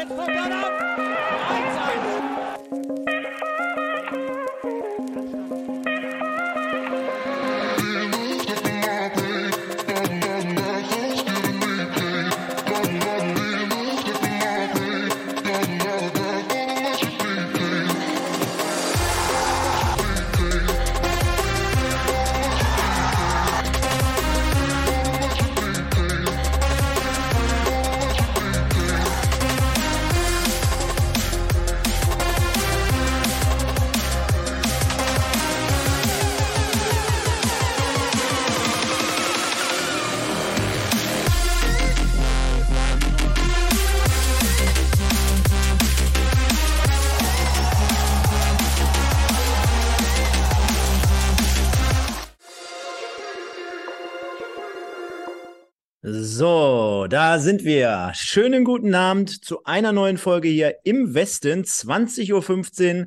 Jetzt kommt er ab. Sind wir. Schönen guten Abend zu einer neuen Folge hier im Westen, 20.15 Uhr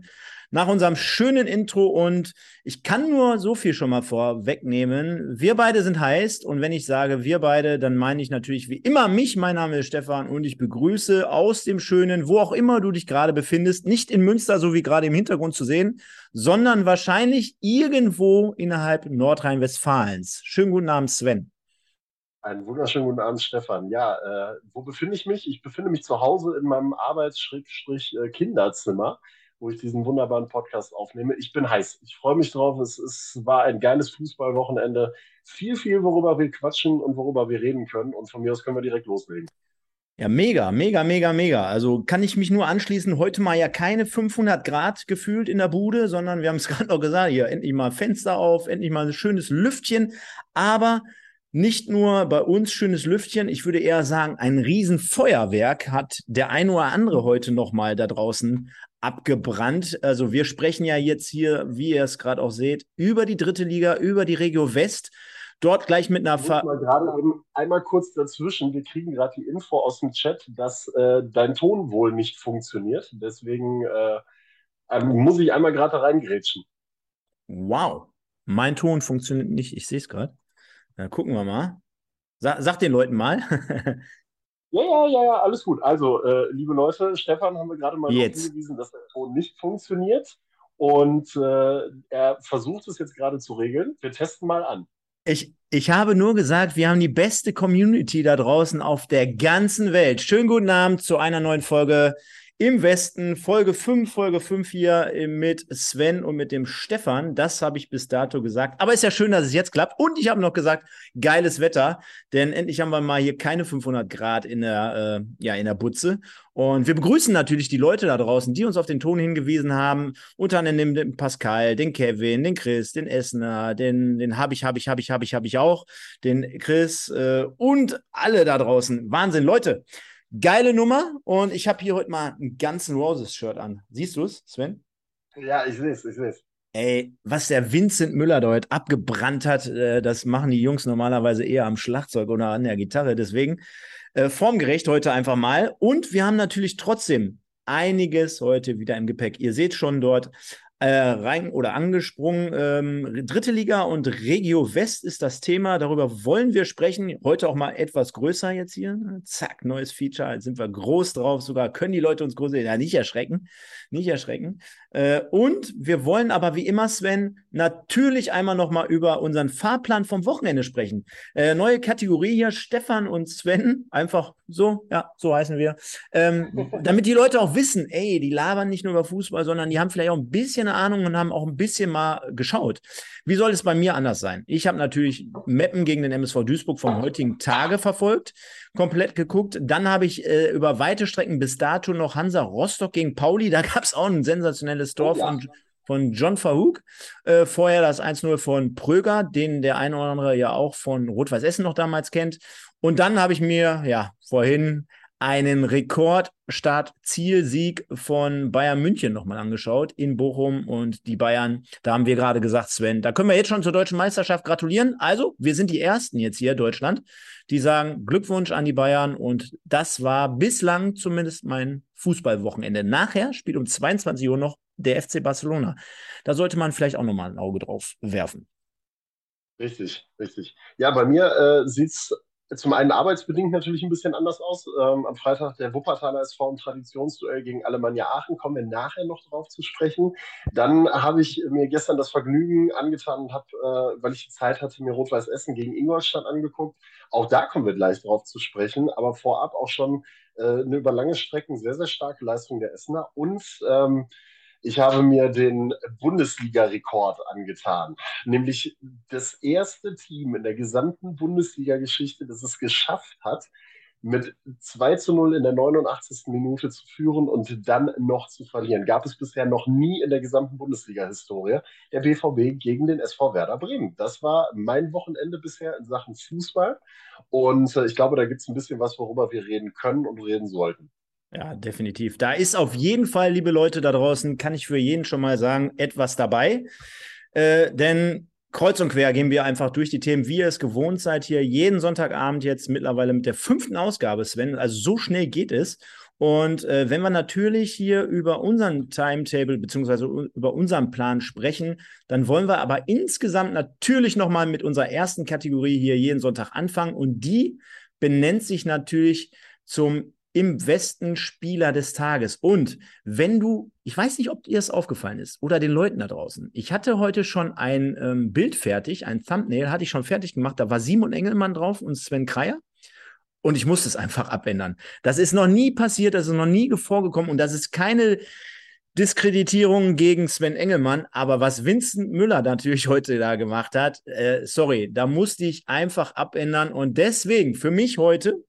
nach unserem schönen Intro. Und ich kann nur so viel schon mal vorwegnehmen. Wir beide sind heiß. Und wenn ich sage wir beide, dann meine ich natürlich wie immer mich. Mein Name ist Stefan und ich begrüße aus dem schönen, wo auch immer du dich gerade befindest, nicht in Münster, so wie gerade im Hintergrund zu sehen, sondern wahrscheinlich irgendwo innerhalb Nordrhein-Westfalens. Schönen guten Abend, Sven. Einen wunderschönen guten Abend, Stefan. Ja, äh, wo befinde ich mich? Ich befinde mich zu Hause in meinem Arbeits-Kinderzimmer, wo ich diesen wunderbaren Podcast aufnehme. Ich bin heiß. Ich freue mich drauf. Es, es war ein geiles Fußballwochenende. Viel, viel, worüber wir quatschen und worüber wir reden können. Und von mir aus können wir direkt loslegen. Ja, mega, mega, mega, mega. Also kann ich mich nur anschließen. Heute mal ja keine 500 Grad gefühlt in der Bude, sondern wir haben es gerade noch gesagt, hier endlich mal Fenster auf, endlich mal ein schönes Lüftchen. Aber nicht nur bei uns schönes Lüftchen, ich würde eher sagen, ein Riesenfeuerwerk hat der ein oder andere heute nochmal da draußen abgebrannt. Also wir sprechen ja jetzt hier, wie ihr es gerade auch seht, über die dritte Liga, über die Regio West. Dort gleich mit einer Ver mal gerade einmal kurz dazwischen. Wir kriegen gerade die Info aus dem Chat, dass äh, dein Ton wohl nicht funktioniert. Deswegen äh, ähm, muss ich einmal gerade reingrätschen. Wow, mein Ton funktioniert nicht. Ich sehe es gerade. Na, gucken wir mal. Sa sag den Leuten mal. ja, ja, ja, ja, alles gut. Also, äh, liebe Leute, Stefan haben wir gerade mal hingewiesen, dass der Ton nicht funktioniert. Und äh, er versucht es jetzt gerade zu regeln. Wir testen mal an. Ich, ich habe nur gesagt, wir haben die beste Community da draußen auf der ganzen Welt. Schönen guten Abend zu einer neuen Folge im Westen, Folge 5, Folge 5 hier mit Sven und mit dem Stefan. Das habe ich bis dato gesagt. Aber ist ja schön, dass es jetzt klappt. Und ich habe noch gesagt, geiles Wetter, denn endlich haben wir mal hier keine 500 Grad in der, äh, ja, in der Butze. Und wir begrüßen natürlich die Leute da draußen, die uns auf den Ton hingewiesen haben. Unter anderem den Pascal, den Kevin, den Chris, den Essener, den, den habe ich, habe ich, habe ich, habe ich, habe ich auch, den Chris äh, und alle da draußen. Wahnsinn, Leute. Geile Nummer und ich habe hier heute mal ein ganzen Roses-Shirt an. Siehst du es, Sven? Ja, ich sehe es, ich sehe es. Ey, was der Vincent Müller dort abgebrannt hat, äh, das machen die Jungs normalerweise eher am Schlagzeug oder an der Gitarre. Deswegen äh, formgerecht heute einfach mal. Und wir haben natürlich trotzdem einiges heute wieder im Gepäck. Ihr seht schon dort äh, rein oder angesprungen. Ähm, Dritte Liga und Regio West ist das Thema. Darüber wollen wir sprechen. Heute auch mal etwas größer jetzt hier. Zack, neues Feature. Jetzt sind wir groß drauf. Sogar können die Leute uns groß sehen. Ja, nicht erschrecken. Nicht erschrecken. Äh, und wir wollen aber wie immer, Sven, natürlich einmal noch mal über unseren Fahrplan vom Wochenende sprechen. Äh, neue Kategorie hier, Stefan und Sven. Einfach so, ja, so heißen wir. Ähm, damit die Leute auch wissen, ey, die labern nicht nur über Fußball, sondern die haben vielleicht auch ein bisschen Ahnung und haben auch ein bisschen mal geschaut. Wie soll es bei mir anders sein? Ich habe natürlich Meppen gegen den MSV Duisburg vom heutigen Tage verfolgt, komplett geguckt. Dann habe ich äh, über weite Strecken bis dato noch Hansa Rostock gegen Pauli. Da gab es auch ein sensationelles Tor oh, ja. von von John Verhoek. Äh, vorher das 1-0 von Pröger, den der eine oder andere ja auch von Rot-Weiß Essen noch damals kennt. Und dann habe ich mir ja vorhin einen Rekordstart-Zielsieg von Bayern München nochmal angeschaut in Bochum und die Bayern, da haben wir gerade gesagt, Sven, da können wir jetzt schon zur deutschen Meisterschaft gratulieren. Also, wir sind die Ersten jetzt hier, Deutschland, die sagen Glückwunsch an die Bayern und das war bislang zumindest mein Fußballwochenende. Nachher spielt um 22 Uhr noch der FC Barcelona. Da sollte man vielleicht auch nochmal ein Auge drauf werfen. Richtig, richtig. Ja, bei mir äh, sieht es zum einen arbeitsbedingt natürlich ein bisschen anders aus. Ähm, am Freitag der Wuppertaler SV im Traditionsduell gegen Alemannia Aachen, kommen wir nachher noch drauf zu sprechen. Dann habe ich mir gestern das Vergnügen angetan und habe, äh, weil ich die Zeit hatte, mir Rot-Weiß Essen gegen Ingolstadt angeguckt. Auch da kommen wir gleich drauf zu sprechen, aber vorab auch schon äh, eine über lange Strecken sehr, sehr starke Leistung der Essener und ähm, ich habe mir den Bundesliga-Rekord angetan, nämlich das erste Team in der gesamten Bundesliga-Geschichte, das es geschafft hat, mit 2 zu 0 in der 89. Minute zu führen und dann noch zu verlieren. Gab es bisher noch nie in der gesamten Bundesliga-Historie der BVB gegen den SV Werder Bremen. Das war mein Wochenende bisher in Sachen Fußball. Und äh, ich glaube, da gibt es ein bisschen was, worüber wir reden können und reden sollten. Ja, definitiv. Da ist auf jeden Fall, liebe Leute da draußen, kann ich für jeden schon mal sagen, etwas dabei. Äh, denn kreuz und quer gehen wir einfach durch die Themen, wie ihr es gewohnt seid, hier jeden Sonntagabend jetzt mittlerweile mit der fünften Ausgabe, Sven. Also so schnell geht es. Und äh, wenn wir natürlich hier über unseren Timetable beziehungsweise über unseren Plan sprechen, dann wollen wir aber insgesamt natürlich nochmal mit unserer ersten Kategorie hier jeden Sonntag anfangen. Und die benennt sich natürlich zum im Westen Spieler des Tages. Und wenn du, ich weiß nicht, ob dir es aufgefallen ist oder den Leuten da draußen. Ich hatte heute schon ein ähm, Bild fertig, ein Thumbnail hatte ich schon fertig gemacht. Da war Simon Engelmann drauf und Sven Kreier. Und ich musste es einfach abändern. Das ist noch nie passiert, das ist noch nie vorgekommen und das ist keine Diskreditierung gegen Sven Engelmann. Aber was Vincent Müller natürlich heute da gemacht hat, äh, sorry, da musste ich einfach abändern. Und deswegen für mich heute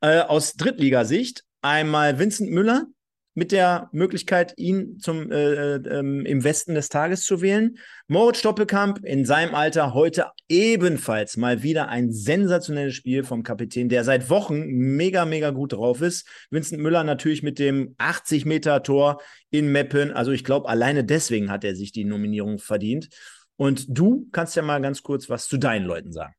äh, aus Drittligasicht einmal Vincent Müller mit der Möglichkeit, ihn zum, äh, äh, im Westen des Tages zu wählen. Moritz Doppelkamp in seinem Alter heute ebenfalls mal wieder ein sensationelles Spiel vom Kapitän, der seit Wochen mega, mega gut drauf ist. Vincent Müller natürlich mit dem 80-Meter-Tor in Meppen. Also ich glaube, alleine deswegen hat er sich die Nominierung verdient. Und du kannst ja mal ganz kurz was zu deinen Leuten sagen.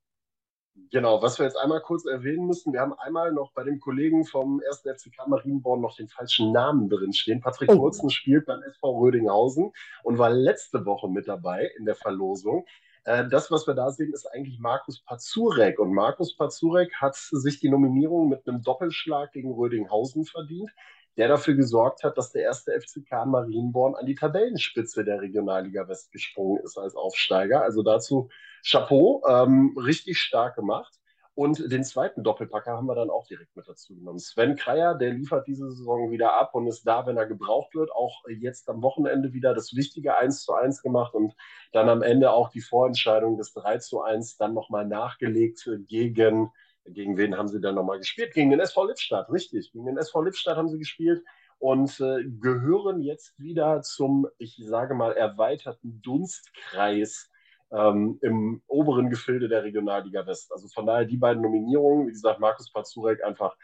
Genau, was wir jetzt einmal kurz erwähnen müssen, wir haben einmal noch bei dem Kollegen vom 1. FCK Marienborn noch den falschen Namen drin stehen. Patrick oh. Kurzen spielt beim SV Rödinghausen und war letzte Woche mit dabei in der Verlosung. Äh, das, was wir da sehen, ist eigentlich Markus Pazurek. Und Markus Pazurek hat sich die Nominierung mit einem Doppelschlag gegen Rödinghausen verdient der dafür gesorgt hat, dass der erste FCK Marienborn an die Tabellenspitze der Regionalliga West gesprungen ist als Aufsteiger. Also dazu Chapeau, ähm, richtig stark gemacht. Und den zweiten Doppelpacker haben wir dann auch direkt mit dazu genommen. Sven Kreier, der liefert diese Saison wieder ab und ist da, wenn er gebraucht wird. Auch jetzt am Wochenende wieder das wichtige 1 zu 1 gemacht und dann am Ende auch die Vorentscheidung des 3 zu 1 dann nochmal nachgelegt gegen gegen wen haben sie dann nochmal gespielt? Gegen den SV Lippstadt, richtig. Gegen den SV Lippstadt haben sie gespielt und äh, gehören jetzt wieder zum, ich sage mal, erweiterten Dunstkreis ähm, im oberen Gefilde der Regionalliga West. Also von daher die beiden Nominierungen, wie gesagt, Markus Pazurek einfach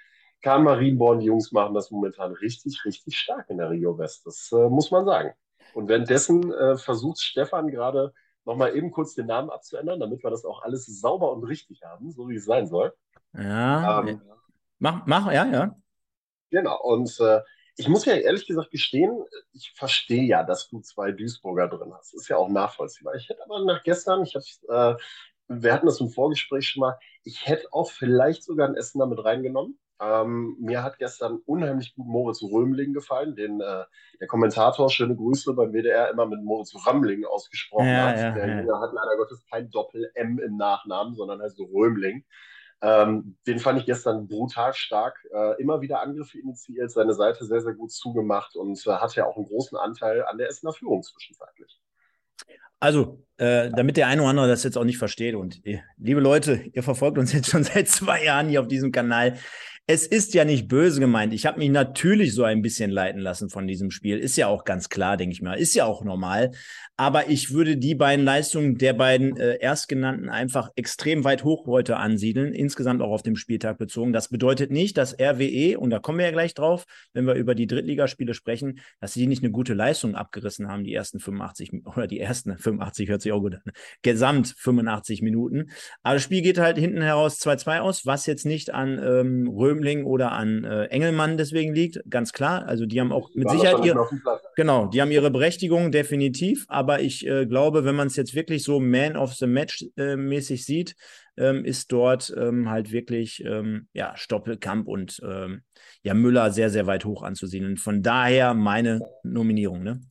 Karl Marienborn, die Jungs machen das momentan richtig, richtig stark in der Regio West. Das äh, muss man sagen. Und währenddessen äh, versucht Stefan gerade nochmal eben kurz den Namen abzuändern, damit wir das auch alles sauber und richtig haben, so wie es sein soll. Ja. Ähm, mach, mach, ja, ja. Genau. Und äh, ich muss ja ehrlich gesagt gestehen, ich verstehe ja, dass du zwei Duisburger drin hast. Ist ja auch nachvollziehbar. Ich hätte aber nach gestern, ich äh, wir hatten das im Vorgespräch schon mal, ich hätte auch vielleicht sogar ein Essen damit reingenommen. Ähm, mir hat gestern unheimlich gut Moritz Römling gefallen, den äh, der Kommentator, schöne Grüße beim WDR, immer mit Moritz Römling ausgesprochen ja, hat. Ja, der ja. hat leider Gottes kein Doppel-M im Nachnamen, sondern heißt Römling. Ähm, den fand ich gestern brutal stark. Äh, immer wieder Angriffe initiiert, seine Seite sehr, sehr gut zugemacht und äh, hatte ja auch einen großen Anteil an der Essener Führung zwischenzeitlich. Also, äh, damit der eine oder andere das jetzt auch nicht versteht und äh, liebe Leute, ihr verfolgt uns jetzt schon seit zwei Jahren hier auf diesem Kanal es ist ja nicht böse gemeint. Ich habe mich natürlich so ein bisschen leiten lassen von diesem Spiel. Ist ja auch ganz klar, denke ich mal. Ist ja auch normal. Aber ich würde die beiden Leistungen der beiden äh, Erstgenannten einfach extrem weit hoch heute ansiedeln, insgesamt auch auf dem Spieltag bezogen. Das bedeutet nicht, dass RWE, und da kommen wir ja gleich drauf, wenn wir über die Drittligaspiele sprechen, dass sie nicht eine gute Leistung abgerissen haben, die ersten 85 oder die ersten 85 hört sich auch gut an. Gesamt 85 Minuten. Aber das Spiel geht halt hinten heraus 2-2 aus, was jetzt nicht an ähm, Röhm Böhmling oder an äh, Engelmann deswegen liegt, ganz klar. Also die haben auch mit Sicherheit ihre, genau, die haben ihre Berechtigung definitiv. Aber ich äh, glaube, wenn man es jetzt wirklich so Man of the Match äh, mäßig sieht, ähm, ist dort ähm, halt wirklich ähm, ja Stoppelkamp und ähm, ja Müller sehr sehr weit hoch anzusiedeln. Von daher meine Nominierung. Ne?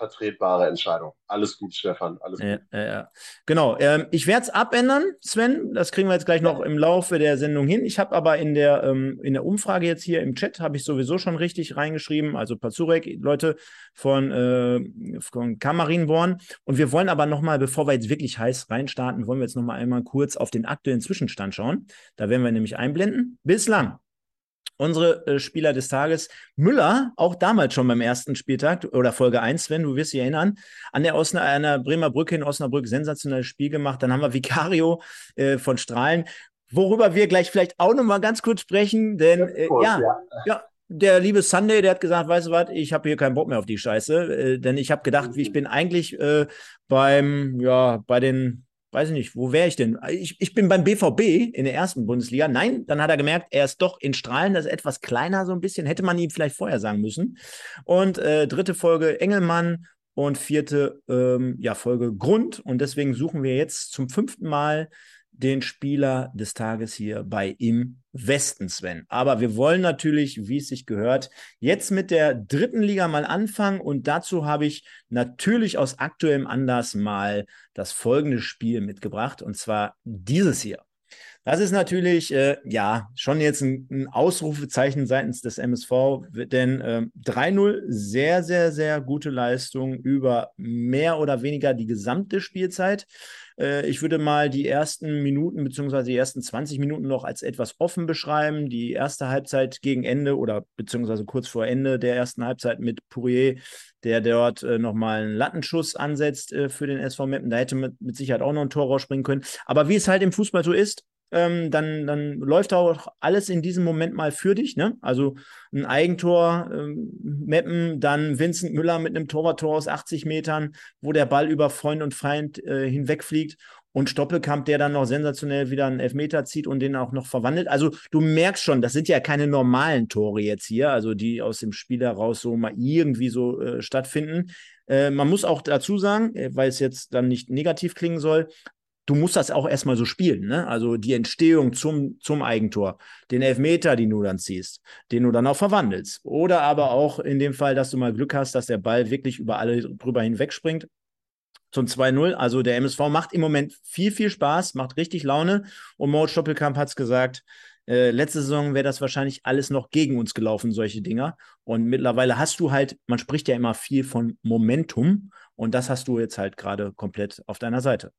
Vertretbare Entscheidung. Alles gut, Stefan. Alles gut. Ja, ja. Genau. Ähm, ich werde es abändern, Sven. Das kriegen wir jetzt gleich noch im Laufe der Sendung hin. Ich habe aber in der, ähm, in der Umfrage jetzt hier im Chat, habe ich sowieso schon richtig reingeschrieben. Also Pazurek, Leute von, äh, von Kamarinborn. Und wir wollen aber nochmal, bevor wir jetzt wirklich heiß reinstarten, wollen wir jetzt nochmal einmal kurz auf den aktuellen Zwischenstand schauen. Da werden wir nämlich einblenden. Bislang unsere äh, Spieler des Tages. Müller, auch damals schon beim ersten Spieltag oder Folge 1, wenn du wirst dich erinnern, an der, Osna, an der Bremer Brücke in Osnabrück sensationelles Spiel gemacht. Dann haben wir Vicario äh, von Strahlen, worüber wir gleich vielleicht auch noch mal ganz kurz sprechen, denn äh, ja, ja, ja. Der liebe Sunday, der hat gesagt, weißt du was, ich habe hier keinen Bock mehr auf die Scheiße, äh, denn ich habe gedacht, mhm. ich bin eigentlich äh, beim, ja, bei den weiß ich nicht, wo wäre ich denn? Ich, ich bin beim BVB in der ersten Bundesliga. Nein, dann hat er gemerkt, er ist doch in Strahlen, das ist etwas kleiner so ein bisschen. Hätte man ihm vielleicht vorher sagen müssen. Und äh, dritte Folge Engelmann und vierte ähm, ja, Folge Grund. Und deswegen suchen wir jetzt zum fünften Mal den Spieler des Tages hier bei Im Westen, Sven. Aber wir wollen natürlich, wie es sich gehört, jetzt mit der dritten Liga mal anfangen. Und dazu habe ich natürlich aus aktuellem Anlass mal das folgende Spiel mitgebracht. Und zwar dieses hier. Das ist natürlich, äh, ja, schon jetzt ein, ein, Ausrufezeichen seitens des MSV, denn äh, 3-0, sehr, sehr, sehr gute Leistung über mehr oder weniger die gesamte Spielzeit. Äh, ich würde mal die ersten Minuten beziehungsweise die ersten 20 Minuten noch als etwas offen beschreiben. Die erste Halbzeit gegen Ende oder beziehungsweise kurz vor Ende der ersten Halbzeit mit Pourier, der dort äh, nochmal einen Lattenschuss ansetzt äh, für den SV Meppen. Da hätte mit, mit Sicherheit auch noch ein Tor rausspringen können. Aber wie es halt im Fußball so ist, ähm, dann, dann läuft auch alles in diesem Moment mal für dich. Ne? Also ein Eigentor, ähm, Meppen, dann Vincent Müller mit einem Torwarttor aus 80 Metern, wo der Ball über Freund und Feind äh, hinwegfliegt und Stoppelkamp, der dann noch sensationell wieder einen Elfmeter zieht und den auch noch verwandelt. Also du merkst schon, das sind ja keine normalen Tore jetzt hier, also die aus dem Spiel heraus so mal irgendwie so äh, stattfinden. Äh, man muss auch dazu sagen, äh, weil es jetzt dann nicht negativ klingen soll, du musst das auch erstmal so spielen. Ne? Also die Entstehung zum, zum Eigentor, den Elfmeter, den du dann ziehst, den du dann auch verwandelst. Oder aber auch in dem Fall, dass du mal Glück hast, dass der Ball wirklich über alle drüber hinweg springt. Zum 2-0. Also der MSV macht im Moment viel, viel Spaß, macht richtig Laune. Und Mo Stoppelkamp hat es gesagt, äh, letzte Saison wäre das wahrscheinlich alles noch gegen uns gelaufen, solche Dinger. Und mittlerweile hast du halt, man spricht ja immer viel von Momentum. Und das hast du jetzt halt gerade komplett auf deiner Seite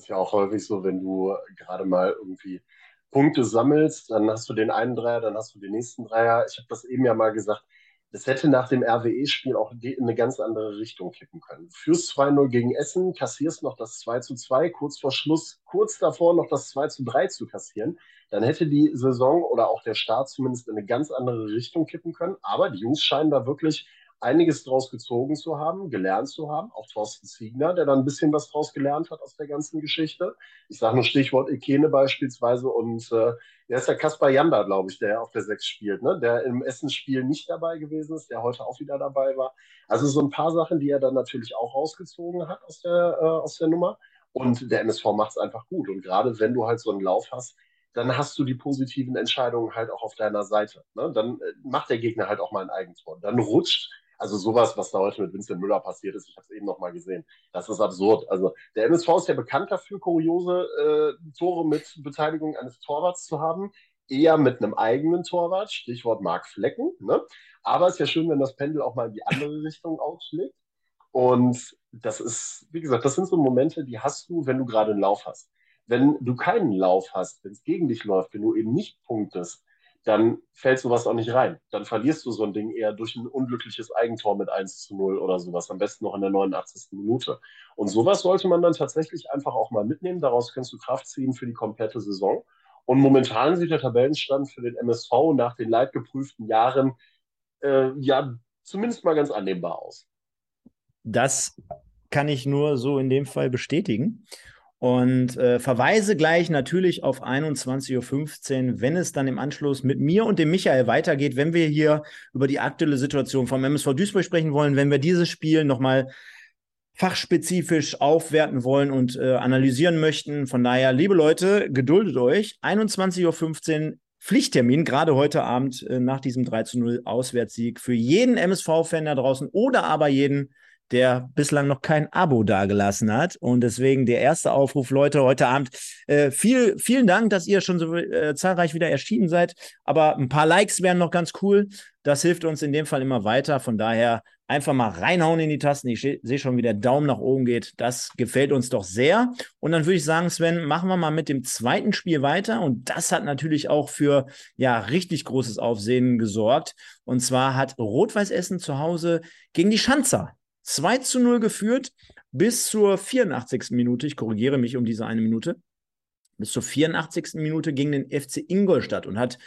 ist ja auch häufig so, wenn du gerade mal irgendwie Punkte sammelst, dann hast du den einen Dreier, dann hast du den nächsten Dreier. Ich habe das eben ja mal gesagt, das hätte nach dem RWE-Spiel auch in eine ganz andere Richtung kippen können. Führst 2-0 gegen Essen, kassierst noch das 2-2, kurz vor Schluss, kurz davor noch das 2-3 zu kassieren. Dann hätte die Saison oder auch der Start zumindest in eine ganz andere Richtung kippen können. Aber die Jungs scheinen da wirklich einiges draus gezogen zu haben, gelernt zu haben. Auch Thorsten Ziegner, der dann ein bisschen was draus gelernt hat aus der ganzen Geschichte. Ich sage nur Stichwort Ekene beispielsweise und äh, der ist der Kaspar Janda, glaube ich, der auf der Sechs spielt, ne? der im Essensspiel nicht dabei gewesen ist, der heute auch wieder dabei war. Also so ein paar Sachen, die er dann natürlich auch rausgezogen hat aus der, äh, aus der Nummer. Und der MSV macht es einfach gut. Und gerade wenn du halt so einen Lauf hast, dann hast du die positiven Entscheidungen halt auch auf deiner Seite. Ne? Dann äh, macht der Gegner halt auch mal ein Eigentor. Dann rutscht also sowas, was da heute mit Vincent Müller passiert ist, ich habe es eben noch mal gesehen. Das ist absurd. Also der MSV ist ja bekannt dafür, kuriose äh, Tore mit Beteiligung eines Torwarts zu haben. Eher mit einem eigenen Torwart, Stichwort Mark Flecken. Ne? Aber es ist ja schön, wenn das Pendel auch mal in die andere Richtung ausschlägt. Und das ist, wie gesagt, das sind so Momente, die hast du, wenn du gerade einen Lauf hast. Wenn du keinen Lauf hast, wenn es gegen dich läuft, wenn du eben nicht punktest, dann fällt sowas auch nicht rein. Dann verlierst du so ein Ding eher durch ein unglückliches Eigentor mit 1 zu 0 oder sowas, am besten noch in der 89. Minute. Und sowas sollte man dann tatsächlich einfach auch mal mitnehmen. Daraus kannst du Kraft ziehen für die komplette Saison. Und momentan sieht der Tabellenstand für den MSV nach den leidgeprüften Jahren äh, ja zumindest mal ganz annehmbar aus. Das kann ich nur so in dem Fall bestätigen. Und äh, verweise gleich natürlich auf 21.15 Uhr, wenn es dann im Anschluss mit mir und dem Michael weitergeht, wenn wir hier über die aktuelle Situation vom MSV Duisburg sprechen wollen, wenn wir dieses Spiel nochmal fachspezifisch aufwerten wollen und äh, analysieren möchten. Von daher, liebe Leute, geduldet euch. 21.15 Uhr Pflichttermin, gerade heute Abend äh, nach diesem 3 zu 0 Auswärtssieg für jeden MSV-Fan da draußen oder aber jeden, der bislang noch kein Abo dagelassen hat. Und deswegen der erste Aufruf, Leute, heute Abend. Äh, viel, vielen Dank, dass ihr schon so äh, zahlreich wieder erschienen seid. Aber ein paar Likes wären noch ganz cool. Das hilft uns in dem Fall immer weiter. Von daher einfach mal reinhauen in die Tasten. Ich sehe schon, wie der Daumen nach oben geht. Das gefällt uns doch sehr. Und dann würde ich sagen, Sven, machen wir mal mit dem zweiten Spiel weiter. Und das hat natürlich auch für ja richtig großes Aufsehen gesorgt. Und zwar hat Rot-Weiß Essen zu Hause gegen die Schanzer 2 zu 0 geführt bis zur 84. Minute. Ich korrigiere mich um diese eine Minute. Bis zur 84. Minute gegen den FC Ingolstadt und hat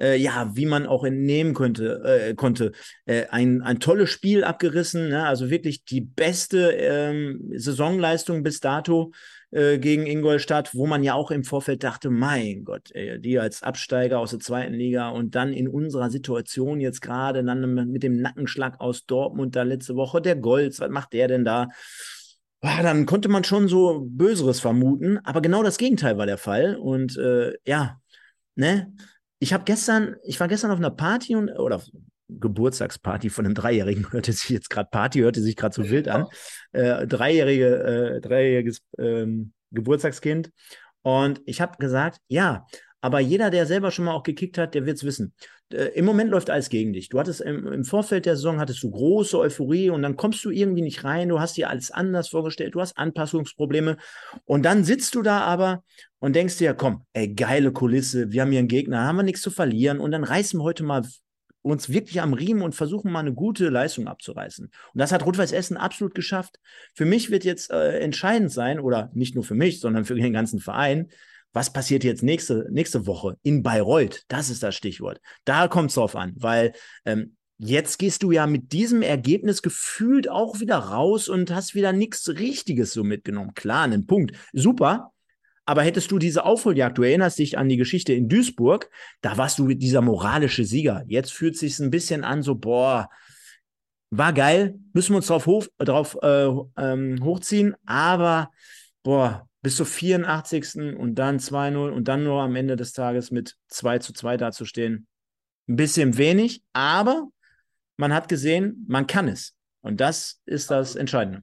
äh, ja, wie man auch entnehmen könnte, äh, konnte, äh, ein, ein tolles Spiel abgerissen, ne? also wirklich die beste ähm, Saisonleistung bis dato äh, gegen Ingolstadt, wo man ja auch im Vorfeld dachte, mein Gott, ey, die als Absteiger aus der zweiten Liga und dann in unserer Situation jetzt gerade dann mit dem Nackenschlag aus Dortmund da letzte Woche, der Golds, was macht der denn da? Ah, dann konnte man schon so Böseres vermuten, aber genau das Gegenteil war der Fall. Und äh, ja, ne, ich habe gestern, ich war gestern auf einer Party und, oder Geburtstagsparty von einem Dreijährigen, hörte sich jetzt gerade Party, hörte sich gerade so wild an. Äh, dreijährige, äh, dreijähriges ähm, Geburtstagskind. Und ich habe gesagt, ja, aber jeder, der selber schon mal auch gekickt hat, der wird es wissen. Äh, Im Moment läuft alles gegen dich. Du hattest im, im, Vorfeld der Saison hattest du große Euphorie und dann kommst du irgendwie nicht rein. Du hast dir alles anders vorgestellt. Du hast Anpassungsprobleme. Und dann sitzt du da aber und denkst dir, komm, ey, geile Kulisse. Wir haben hier einen Gegner, haben wir nichts zu verlieren. Und dann reißen wir heute mal uns wirklich am Riemen und versuchen mal eine gute Leistung abzureißen. Und das hat Rot-Weiß Essen absolut geschafft. Für mich wird jetzt äh, entscheidend sein, oder nicht nur für mich, sondern für den ganzen Verein, was passiert jetzt nächste, nächste Woche in Bayreuth? Das ist das Stichwort. Da kommt es drauf an, weil ähm, jetzt gehst du ja mit diesem Ergebnis gefühlt auch wieder raus und hast wieder nichts Richtiges so mitgenommen. Klar, einen Punkt. Super. Aber hättest du diese Aufholjagd, du erinnerst dich an die Geschichte in Duisburg, da warst du dieser moralische Sieger. Jetzt fühlt es sich ein bisschen an, so, boah, war geil, müssen wir uns drauf, hoch, drauf äh, ähm, hochziehen, aber boah, bis zur 84. und dann 2-0 und dann nur am Ende des Tages mit 2 zu 2 dazustehen. Ein bisschen wenig, aber man hat gesehen, man kann es. Und das ist das Entscheidende.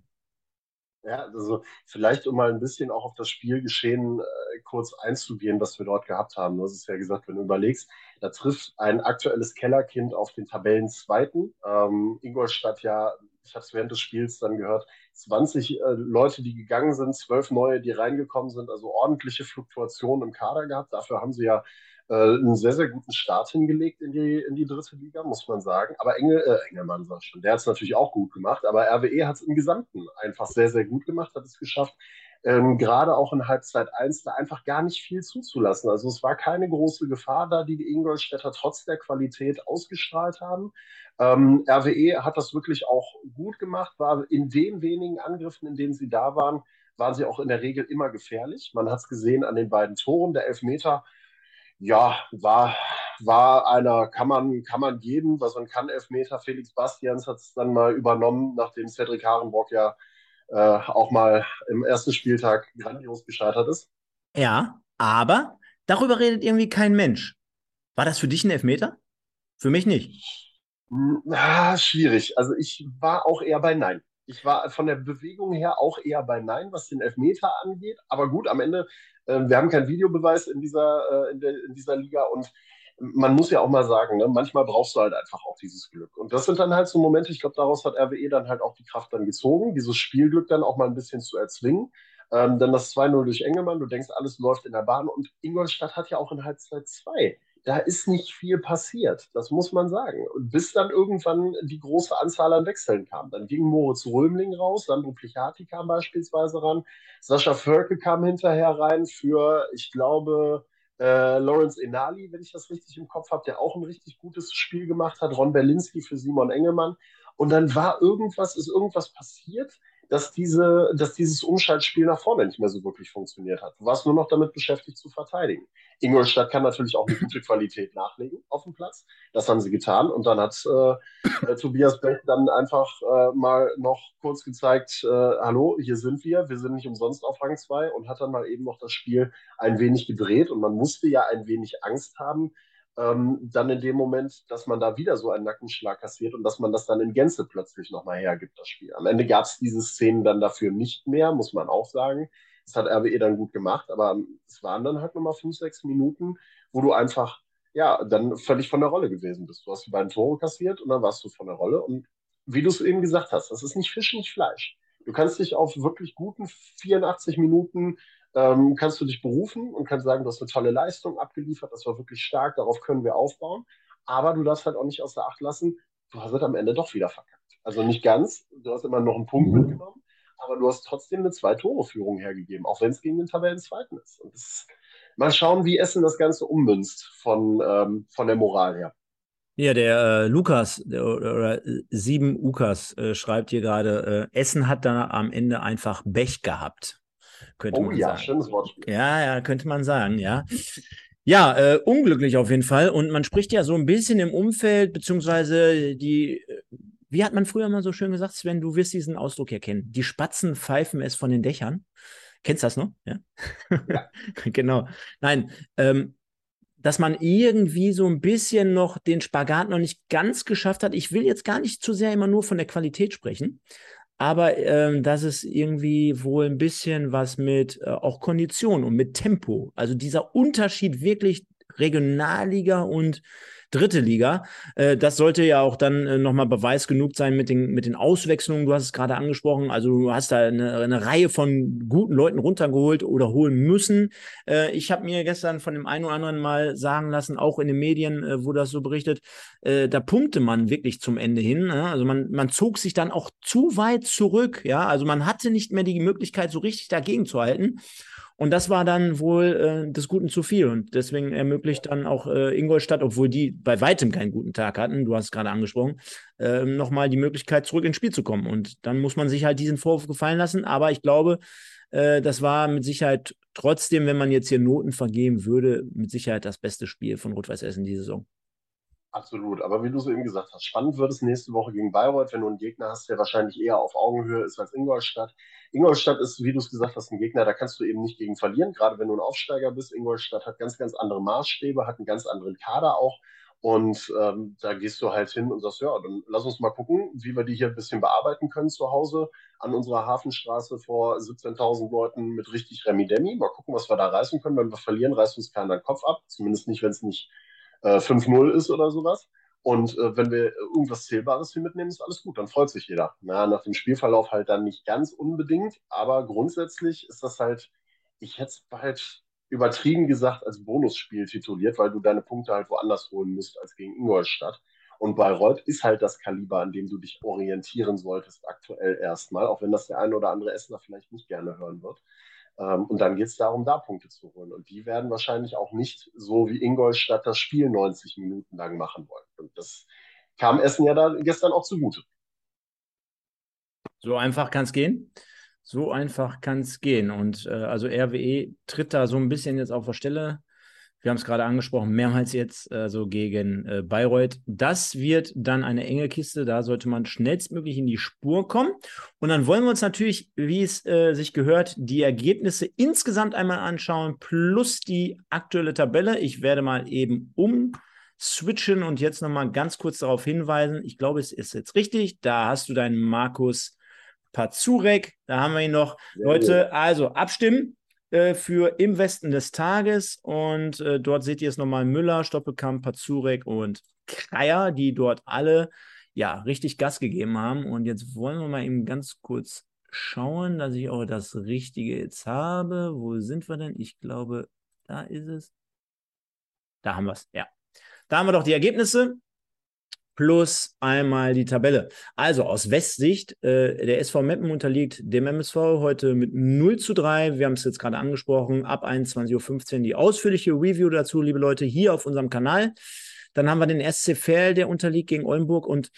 Ja, also vielleicht um mal ein bisschen auch auf das Spielgeschehen äh, kurz einzugehen, was wir dort gehabt haben. Du hast es ja gesagt, wenn du überlegst, da trifft ein aktuelles Kellerkind auf den Tabellenzweiten. Ähm, Ingolstadt ja ich habe es während des Spiels dann gehört, 20 äh, Leute, die gegangen sind, 12 neue, die reingekommen sind, also ordentliche Fluktuationen im Kader gehabt. Dafür haben sie ja äh, einen sehr, sehr guten Start hingelegt in die, in die dritte Liga, muss man sagen. Aber Engel, äh, Engelmann sagt schon, der hat es natürlich auch gut gemacht, aber RWE hat es im Gesamten einfach sehr, sehr gut gemacht, hat es geschafft, ähm, gerade auch in Halbzeit 1 da einfach gar nicht viel zuzulassen. Also es war keine große Gefahr da, die die Ingolstädter trotz der Qualität ausgestrahlt haben. Ähm, RWE hat das wirklich auch gut gemacht, war in den wenigen Angriffen, in denen sie da waren, waren sie auch in der Regel immer gefährlich. Man hat es gesehen an den beiden Toren. Der Elfmeter, ja, war, war einer, kann man, kann man geben, was man kann, Elfmeter. Felix Bastians hat es dann mal übernommen, nachdem Cedric Harenbock ja äh, auch mal im ersten Spieltag grandios gescheitert ist. Ja, aber darüber redet irgendwie kein Mensch. War das für dich ein Elfmeter? Für mich nicht. Ah, schwierig. Also ich war auch eher bei Nein. Ich war von der Bewegung her auch eher bei Nein, was den Elfmeter angeht. Aber gut, am Ende, äh, wir haben keinen Videobeweis in dieser, äh, in, der, in dieser Liga und man muss ja auch mal sagen, ne, manchmal brauchst du halt einfach auch dieses Glück. Und das sind dann halt so Momente, ich glaube, daraus hat RWE dann halt auch die Kraft dann gezogen, dieses Spielglück dann auch mal ein bisschen zu erzwingen. Ähm, dann das 2-0 durch Engelmann, du denkst, alles läuft in der Bahn. Und Ingolstadt hat ja auch in Halbzeit 2 da ist nicht viel passiert, das muss man sagen. Und bis dann irgendwann die große Anzahl an Wechseln kam. Dann ging Moritz Römling raus, Sandro Plichati kam beispielsweise ran, Sascha Völke kam hinterher rein für, ich glaube, äh, Lawrence Enali, wenn ich das richtig im Kopf habe, der auch ein richtig gutes Spiel gemacht hat. Ron Berlinski für Simon Engelmann. Und dann war irgendwas, ist irgendwas passiert. Dass, diese, dass dieses Umschaltspiel nach vorne nicht mehr so wirklich funktioniert hat. Du warst nur noch damit beschäftigt zu verteidigen. Ingolstadt kann natürlich auch eine gute Qualität nachlegen auf dem Platz. Das haben sie getan. Und dann hat äh, äh, Tobias Beck dann einfach äh, mal noch kurz gezeigt, äh, hallo, hier sind wir, wir sind nicht umsonst auf Rang 2 und hat dann mal eben noch das Spiel ein wenig gedreht. Und man musste ja ein wenig Angst haben, ähm, dann in dem Moment, dass man da wieder so einen Nackenschlag kassiert und dass man das dann in Gänze plötzlich nochmal hergibt, das Spiel. Am Ende gab es diese Szenen dann dafür nicht mehr, muss man auch sagen. Das hat RWE dann gut gemacht, aber es waren dann halt nochmal fünf, sechs Minuten, wo du einfach, ja, dann völlig von der Rolle gewesen bist. Du hast die beiden Tore kassiert und dann warst du von der Rolle. Und wie du es eben gesagt hast, das ist nicht Fisch, nicht Fleisch. Du kannst dich auf wirklich guten 84 Minuten ähm, kannst du dich berufen und kannst sagen, du hast eine tolle Leistung abgeliefert, das war wirklich stark, darauf können wir aufbauen. Aber du darfst halt auch nicht aus der Acht lassen, du hast halt am Ende doch wieder verkackt. Also nicht ganz, du hast immer noch einen Punkt mhm. mitgenommen, aber du hast trotzdem eine Zwei-Tore-Führung hergegeben, auch wenn es gegen den Tabellenzweiten ist. Und ist. Mal schauen, wie Essen das Ganze ummünzt von, ähm, von der Moral her. Ja, der äh, Lukas der, oder äh, sieben Ukas äh, schreibt hier gerade, äh, Essen hat da am Ende einfach Bech gehabt. Könnte oh man ja, sagen. schönes Wortspiel. Ja, ja, könnte man sagen, ja. Ja, äh, unglücklich auf jeden Fall. Und man spricht ja so ein bisschen im Umfeld, beziehungsweise die, äh, wie hat man früher mal so schön gesagt, Sven, du wirst diesen Ausdruck erkennen. Die Spatzen pfeifen es von den Dächern. Kennst du das noch? Ja. ja. genau. Nein, ähm, dass man irgendwie so ein bisschen noch den Spagat noch nicht ganz geschafft hat. Ich will jetzt gar nicht zu sehr immer nur von der Qualität sprechen, aber ähm, das ist irgendwie wohl ein bisschen was mit äh, auch Kondition und mit Tempo. Also dieser Unterschied wirklich Regionalliga und dritte Liga. Äh, das sollte ja auch dann äh, nochmal Beweis genug sein mit den, mit den Auswechslungen. Du hast es gerade angesprochen. Also du hast da eine, eine Reihe von guten Leuten runtergeholt oder holen müssen. Äh, ich habe mir gestern von dem einen oder anderen mal sagen lassen, auch in den Medien äh, wurde das so berichtet, äh, da pumpte man wirklich zum Ende hin. Ja? Also man, man zog sich dann auch zu weit zurück. Ja, also man hatte nicht mehr die Möglichkeit, so richtig dagegen zu halten. Und das war dann wohl äh, des Guten zu viel. Und deswegen ermöglicht dann auch äh, Ingolstadt, obwohl die bei weitem keinen guten Tag hatten, du hast es gerade angesprochen, äh, nochmal die Möglichkeit, zurück ins Spiel zu kommen. Und dann muss man sich halt diesen Vorwurf gefallen lassen. Aber ich glaube, äh, das war mit Sicherheit trotzdem, wenn man jetzt hier Noten vergeben würde, mit Sicherheit das beste Spiel von Rot-Weiß Essen diese Saison. Absolut, aber wie du so eben gesagt hast, spannend wird es nächste Woche gegen Bayreuth, wenn du einen Gegner hast, der wahrscheinlich eher auf Augenhöhe ist als Ingolstadt. Ingolstadt ist, wie du es gesagt hast, ein Gegner, da kannst du eben nicht gegen verlieren, gerade wenn du ein Aufsteiger bist. Ingolstadt hat ganz, ganz andere Maßstäbe, hat einen ganz anderen Kader auch. Und ähm, da gehst du halt hin und sagst, ja, dann lass uns mal gucken, wie wir die hier ein bisschen bearbeiten können zu Hause an unserer Hafenstraße vor 17.000 Leuten mit richtig Remi-Demi. Mal gucken, was wir da reißen können. Wenn wir verlieren, reißt uns keiner den Kopf ab. Zumindest nicht, wenn es nicht äh, 5-0 ist oder sowas. Und äh, wenn wir irgendwas Zählbares hier mitnehmen, ist alles gut, dann freut sich jeder. Na, nach dem Spielverlauf halt dann nicht ganz unbedingt, aber grundsätzlich ist das halt, ich hätte es halt übertrieben gesagt als Bonusspiel tituliert, weil du deine Punkte halt woanders holen musst als gegen Ingolstadt. Und Bayreuth ist halt das Kaliber, an dem du dich orientieren solltest, aktuell erstmal, auch wenn das der eine oder andere Essener vielleicht nicht gerne hören wird. Ähm, und dann geht es darum, da Punkte zu holen. Und die werden wahrscheinlich auch nicht so wie Ingolstadt das Spiel 90 Minuten lang machen wollen. Und das kam Essen ja da gestern auch zugute. So einfach kann es gehen. So einfach kann es gehen. Und äh, also RWE tritt da so ein bisschen jetzt auf der Stelle wir haben es gerade angesprochen, mehrmals jetzt, also gegen äh, Bayreuth. Das wird dann eine enge Kiste. Da sollte man schnellstmöglich in die Spur kommen. Und dann wollen wir uns natürlich, wie es äh, sich gehört, die Ergebnisse insgesamt einmal anschauen, plus die aktuelle Tabelle. Ich werde mal eben umswitchen und jetzt nochmal ganz kurz darauf hinweisen. Ich glaube, es ist jetzt richtig. Da hast du deinen Markus Pazurek. Da haben wir ihn noch. Sehr Leute, gut. also abstimmen. Äh, für im Westen des Tages. Und äh, dort seht ihr es nochmal Müller, Stoppelkamp, Pazurek und Kreier, die dort alle ja richtig Gas gegeben haben. Und jetzt wollen wir mal eben ganz kurz schauen, dass ich auch das Richtige jetzt habe. Wo sind wir denn? Ich glaube, da ist es. Da haben wir es, ja. Da haben wir doch die Ergebnisse plus einmal die Tabelle. Also aus Westsicht, äh, der SV Meppen unterliegt dem MSV heute mit 0 zu 3. Wir haben es jetzt gerade angesprochen, ab 21.15 Uhr die ausführliche Review dazu, liebe Leute, hier auf unserem Kanal. Dann haben wir den SC Verl, der unterliegt gegen Oldenburg und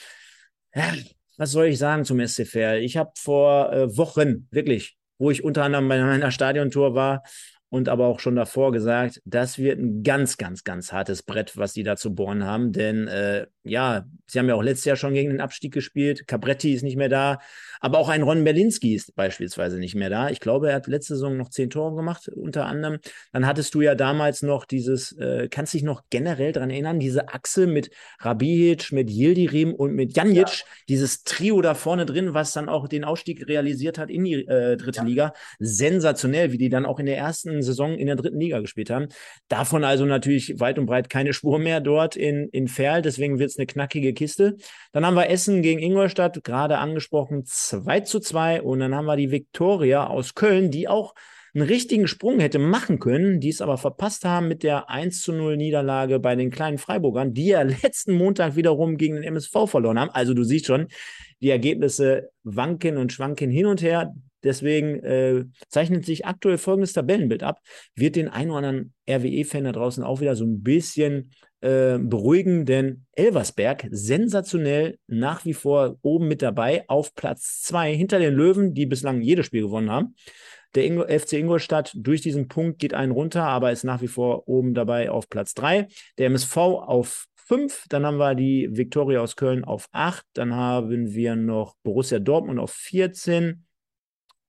ja, was soll ich sagen zum SC Verl? Ich habe vor äh, Wochen, wirklich, wo ich unter anderem bei meiner Stadiontour war und aber auch schon davor gesagt, das wird ein ganz, ganz, ganz hartes Brett, was die da zu bohren haben. Denn äh, ja, sie haben ja auch letztes Jahr schon gegen den Abstieg gespielt. Capretti ist nicht mehr da, aber auch ein Ron Berlinski ist beispielsweise nicht mehr da. Ich glaube, er hat letzte Saison noch zehn Tore gemacht, unter anderem. Dann hattest du ja damals noch dieses, äh, kannst dich noch generell daran erinnern, diese Achse mit Rabihic, mit Yildirim und mit Janic, ja. dieses Trio da vorne drin, was dann auch den Ausstieg realisiert hat in die äh, dritte ja. Liga. Sensationell, wie die dann auch in der ersten Saison in der dritten Liga gespielt haben. Davon also natürlich weit und breit keine Spur mehr dort in, in Ferl, deswegen wird es eine knackige Kiste. Dann haben wir Essen gegen Ingolstadt, gerade angesprochen, 2 zu 2. Und dann haben wir die Viktoria aus Köln, die auch einen richtigen Sprung hätte machen können, die es aber verpasst haben mit der 1 zu 0 Niederlage bei den kleinen Freiburgern, die ja letzten Montag wiederum gegen den MSV verloren haben. Also du siehst schon, die Ergebnisse wanken und schwanken hin und her. Deswegen äh, zeichnet sich aktuell folgendes Tabellenbild ab. Wird den einen oder anderen RWE-Fan da draußen auch wieder so ein bisschen äh, beruhigen, denn Elversberg sensationell nach wie vor oben mit dabei auf Platz 2 hinter den Löwen, die bislang jedes Spiel gewonnen haben. Der Ingo, FC Ingolstadt durch diesen Punkt geht einen runter, aber ist nach wie vor oben dabei auf Platz 3. Der MSV auf 5, dann haben wir die Viktoria aus Köln auf 8, dann haben wir noch Borussia Dortmund auf 14,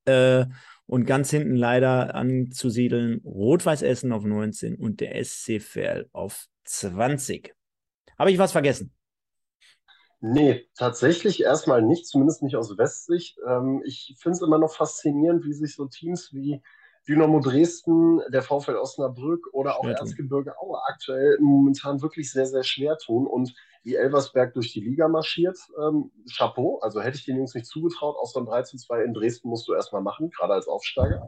äh, und ganz hinten leider anzusiedeln Rot-Weiß Essen auf 19 und der SC Verl auf 20. Habe ich was vergessen? Nee, tatsächlich erstmal nicht, zumindest nicht aus Westsicht. Ähm, ich finde es immer noch faszinierend, wie sich so Teams wie Dynamo Dresden, der VfL Osnabrück oder auch Erzgebirge Aue aktuell momentan wirklich sehr, sehr schwer tun. Und wie Elversberg durch die Liga marschiert. Ähm, Chapeau, also hätte ich den Jungs nicht zugetraut, ein 13 2 in Dresden musst du erstmal machen, gerade als Aufsteiger.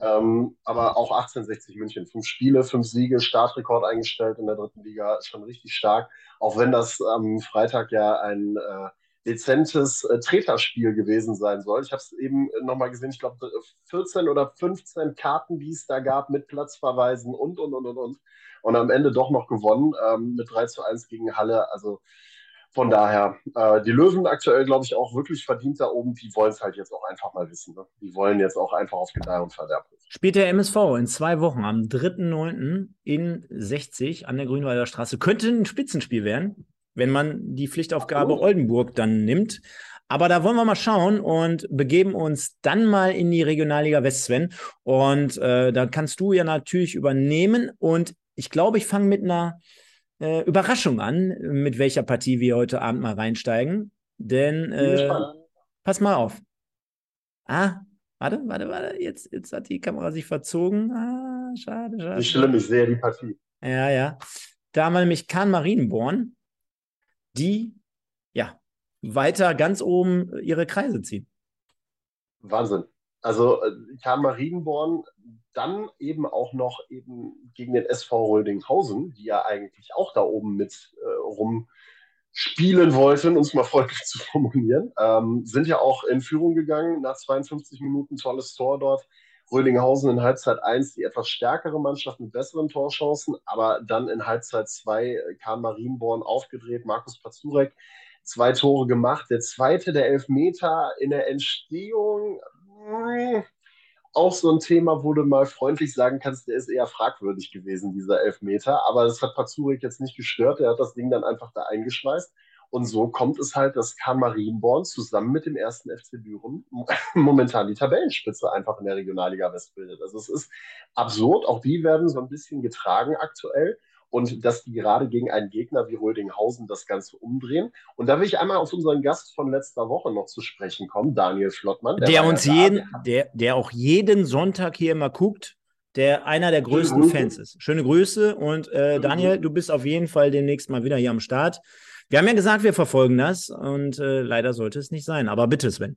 Ähm, aber auch 1860 München, fünf Spiele, fünf Siege, Startrekord eingestellt in der dritten Liga, schon richtig stark. Auch wenn das am Freitag ja ein äh, dezentes äh, Treterspiel gewesen sein soll. Ich habe es eben nochmal gesehen, ich glaube 14 oder 15 Karten, die es da gab mit Platzverweisen und, und, und, und, und und am Ende doch noch gewonnen ähm, mit 3 zu 1 gegen Halle. Also von daher, äh, die Löwen aktuell, glaube ich, auch wirklich verdient da oben. Die wollen es halt jetzt auch einfach mal wissen. Ne? Die wollen jetzt auch einfach auf Gedeih und Verderb. Spielt der MSV in zwei Wochen am 3.9. in 60 an der Grünwalder Straße. Könnte ein Spitzenspiel werden, wenn man die Pflichtaufgabe. Oldenburg dann nimmt. Aber da wollen wir mal schauen und begeben uns dann mal in die Regionalliga West, Sven. Und äh, da kannst du ja natürlich übernehmen. Und ich glaube, ich fange mit einer äh, Überraschung an, mit welcher Partie wir heute Abend mal reinsteigen. Denn äh, pass mal auf. Ah, warte, warte, warte. Jetzt, jetzt hat die Kamera sich verzogen. Ah, schade, schade. Nicht schlimm, ich sehe die Partie. Ja, ja. Da haben wir nämlich Kahn Marienborn, die ja weiter ganz oben ihre Kreise ziehen. Wahnsinn. Also äh, Kahn Marienborn dann eben auch noch eben gegen den SV Rödinghausen, die ja eigentlich auch da oben mit äh, rumspielen wollten, um es mal freundlich zu formulieren, ähm, sind ja auch in Führung gegangen nach 52 Minuten, tolles Tor dort. Rödinghausen in Halbzeit 1 die etwas stärkere Mannschaft mit besseren Torchancen, aber dann in Halbzeit 2 kam Marienborn aufgedreht, Markus Pazurek zwei Tore gemacht. Der zweite, der Elfmeter in der Entstehung, auch so ein Thema, wo du mal freundlich sagen kannst, der ist eher fragwürdig gewesen, dieser Elfmeter. Aber das hat Pazurik jetzt nicht gestört. Er hat das Ding dann einfach da eingeschweißt. Und so kommt es halt, dass Kahn Marienborn zusammen mit dem ersten FC Büren momentan die Tabellenspitze einfach in der Regionalliga West bildet. Also es ist absurd. Auch die werden so ein bisschen getragen aktuell und dass die gerade gegen einen Gegner wie Rödinghausen das Ganze umdrehen. Und da will ich einmal auf unseren Gast von letzter Woche noch zu sprechen kommen, Daniel Flottmann. Der, der uns ja jeden, der, der auch jeden Sonntag hier immer guckt, der einer der größten Fans ist. Schöne Grüße und äh, Daniel, du bist auf jeden Fall demnächst mal wieder hier am Start. Wir haben ja gesagt, wir verfolgen das und äh, leider sollte es nicht sein. Aber bitte, Sven.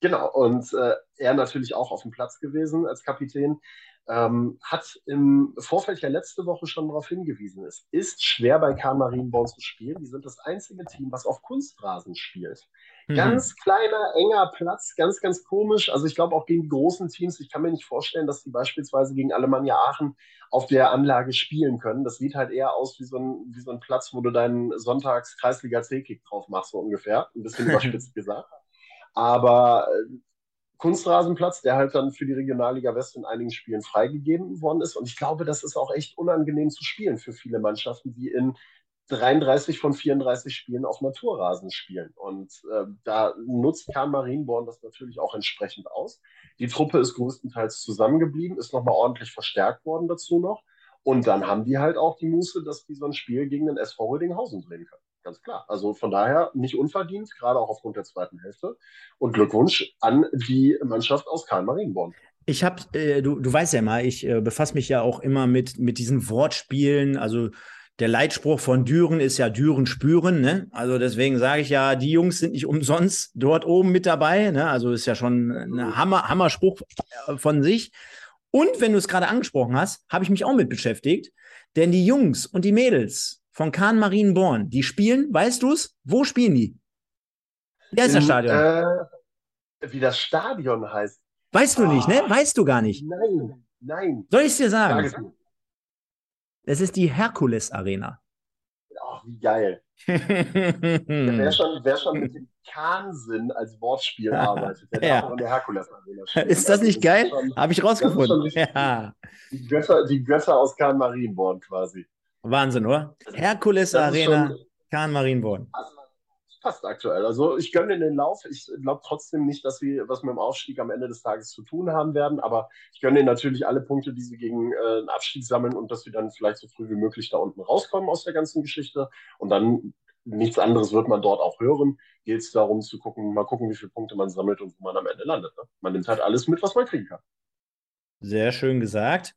Genau, und äh, er natürlich auch auf dem Platz gewesen als Kapitän ähm, hat im Vorfeld ja letzte Woche schon darauf hingewiesen, es ist schwer bei Karl Marienborn zu spielen. Die sind das einzige Team, was auf Kunstrasen spielt. Mhm. Ganz kleiner, enger Platz, ganz, ganz komisch. Also ich glaube auch gegen die großen Teams, ich kann mir nicht vorstellen, dass die beispielsweise gegen Alemannia Aachen auf der Anlage spielen können. Das sieht halt eher aus wie so ein, wie so ein Platz, wo du deinen Sonntags-Kreisliga-C-Kick drauf machst, so ungefähr. Ein bisschen überspitzt gesagt. Aber äh, Kunstrasenplatz, der halt dann für die Regionalliga West in einigen Spielen freigegeben worden ist. Und ich glaube, das ist auch echt unangenehm zu spielen für viele Mannschaften, die in 33 von 34 Spielen auf Naturrasen spielen. Und äh, da nutzt Kahn Marienborn das natürlich auch entsprechend aus. Die Truppe ist größtenteils zusammengeblieben, ist nochmal ordentlich verstärkt worden dazu noch. Und dann haben die halt auch die Muße, dass die so ein Spiel gegen den SV Rödinghausen drehen können. Ganz klar. Also von daher nicht unverdient, gerade auch aufgrund der zweiten Hälfte. Und Glückwunsch an die Mannschaft aus Karl Marienborn. Ich habe, äh, du, du weißt ja mal, ich äh, befasse mich ja auch immer mit, mit diesen Wortspielen. Also der Leitspruch von Düren ist ja Düren spüren. Ne? Also deswegen sage ich ja, die Jungs sind nicht umsonst dort oben mit dabei. Ne? Also ist ja schon ein Hammer, Hammerspruch von sich. Und wenn du es gerade angesprochen hast, habe ich mich auch mit beschäftigt. Denn die Jungs und die Mädels von Kahn Marienborn, die spielen, weißt du es? Wo spielen die? Wie heißt das Stadion? Äh, wie das Stadion heißt. Weißt du oh. nicht, ne? Weißt du gar nicht. Nein, nein. Soll ich es dir sagen? Es ist die Herkules Arena. Ach, wie geil. wer, schon, wer schon mit dem Kahnsinn als Wortspiel arbeitet, der ja. darf auch in der Herkules Arena spielen. Ist das nicht geil? Habe ich rausgefunden. Ja. Die, Götter, die Götter aus Kahn Marienborn quasi. Wahnsinn, oder? Herkules Arena, Kahn Marienborn. Also, passt aktuell. Also ich gönne den Lauf. Ich glaube trotzdem nicht, dass wir was mit dem Aufstieg am Ende des Tages zu tun haben werden, aber ich gönne ihnen natürlich alle Punkte, die sie gegen äh, einen Abstieg sammeln und dass wir dann vielleicht so früh wie möglich da unten rauskommen aus der ganzen Geschichte. Und dann nichts anderes wird man dort auch hören. Geht es darum zu gucken, mal gucken, wie viele Punkte man sammelt und wo man am Ende landet. Ne? Man nimmt halt alles mit, was man kriegen kann. Sehr schön gesagt.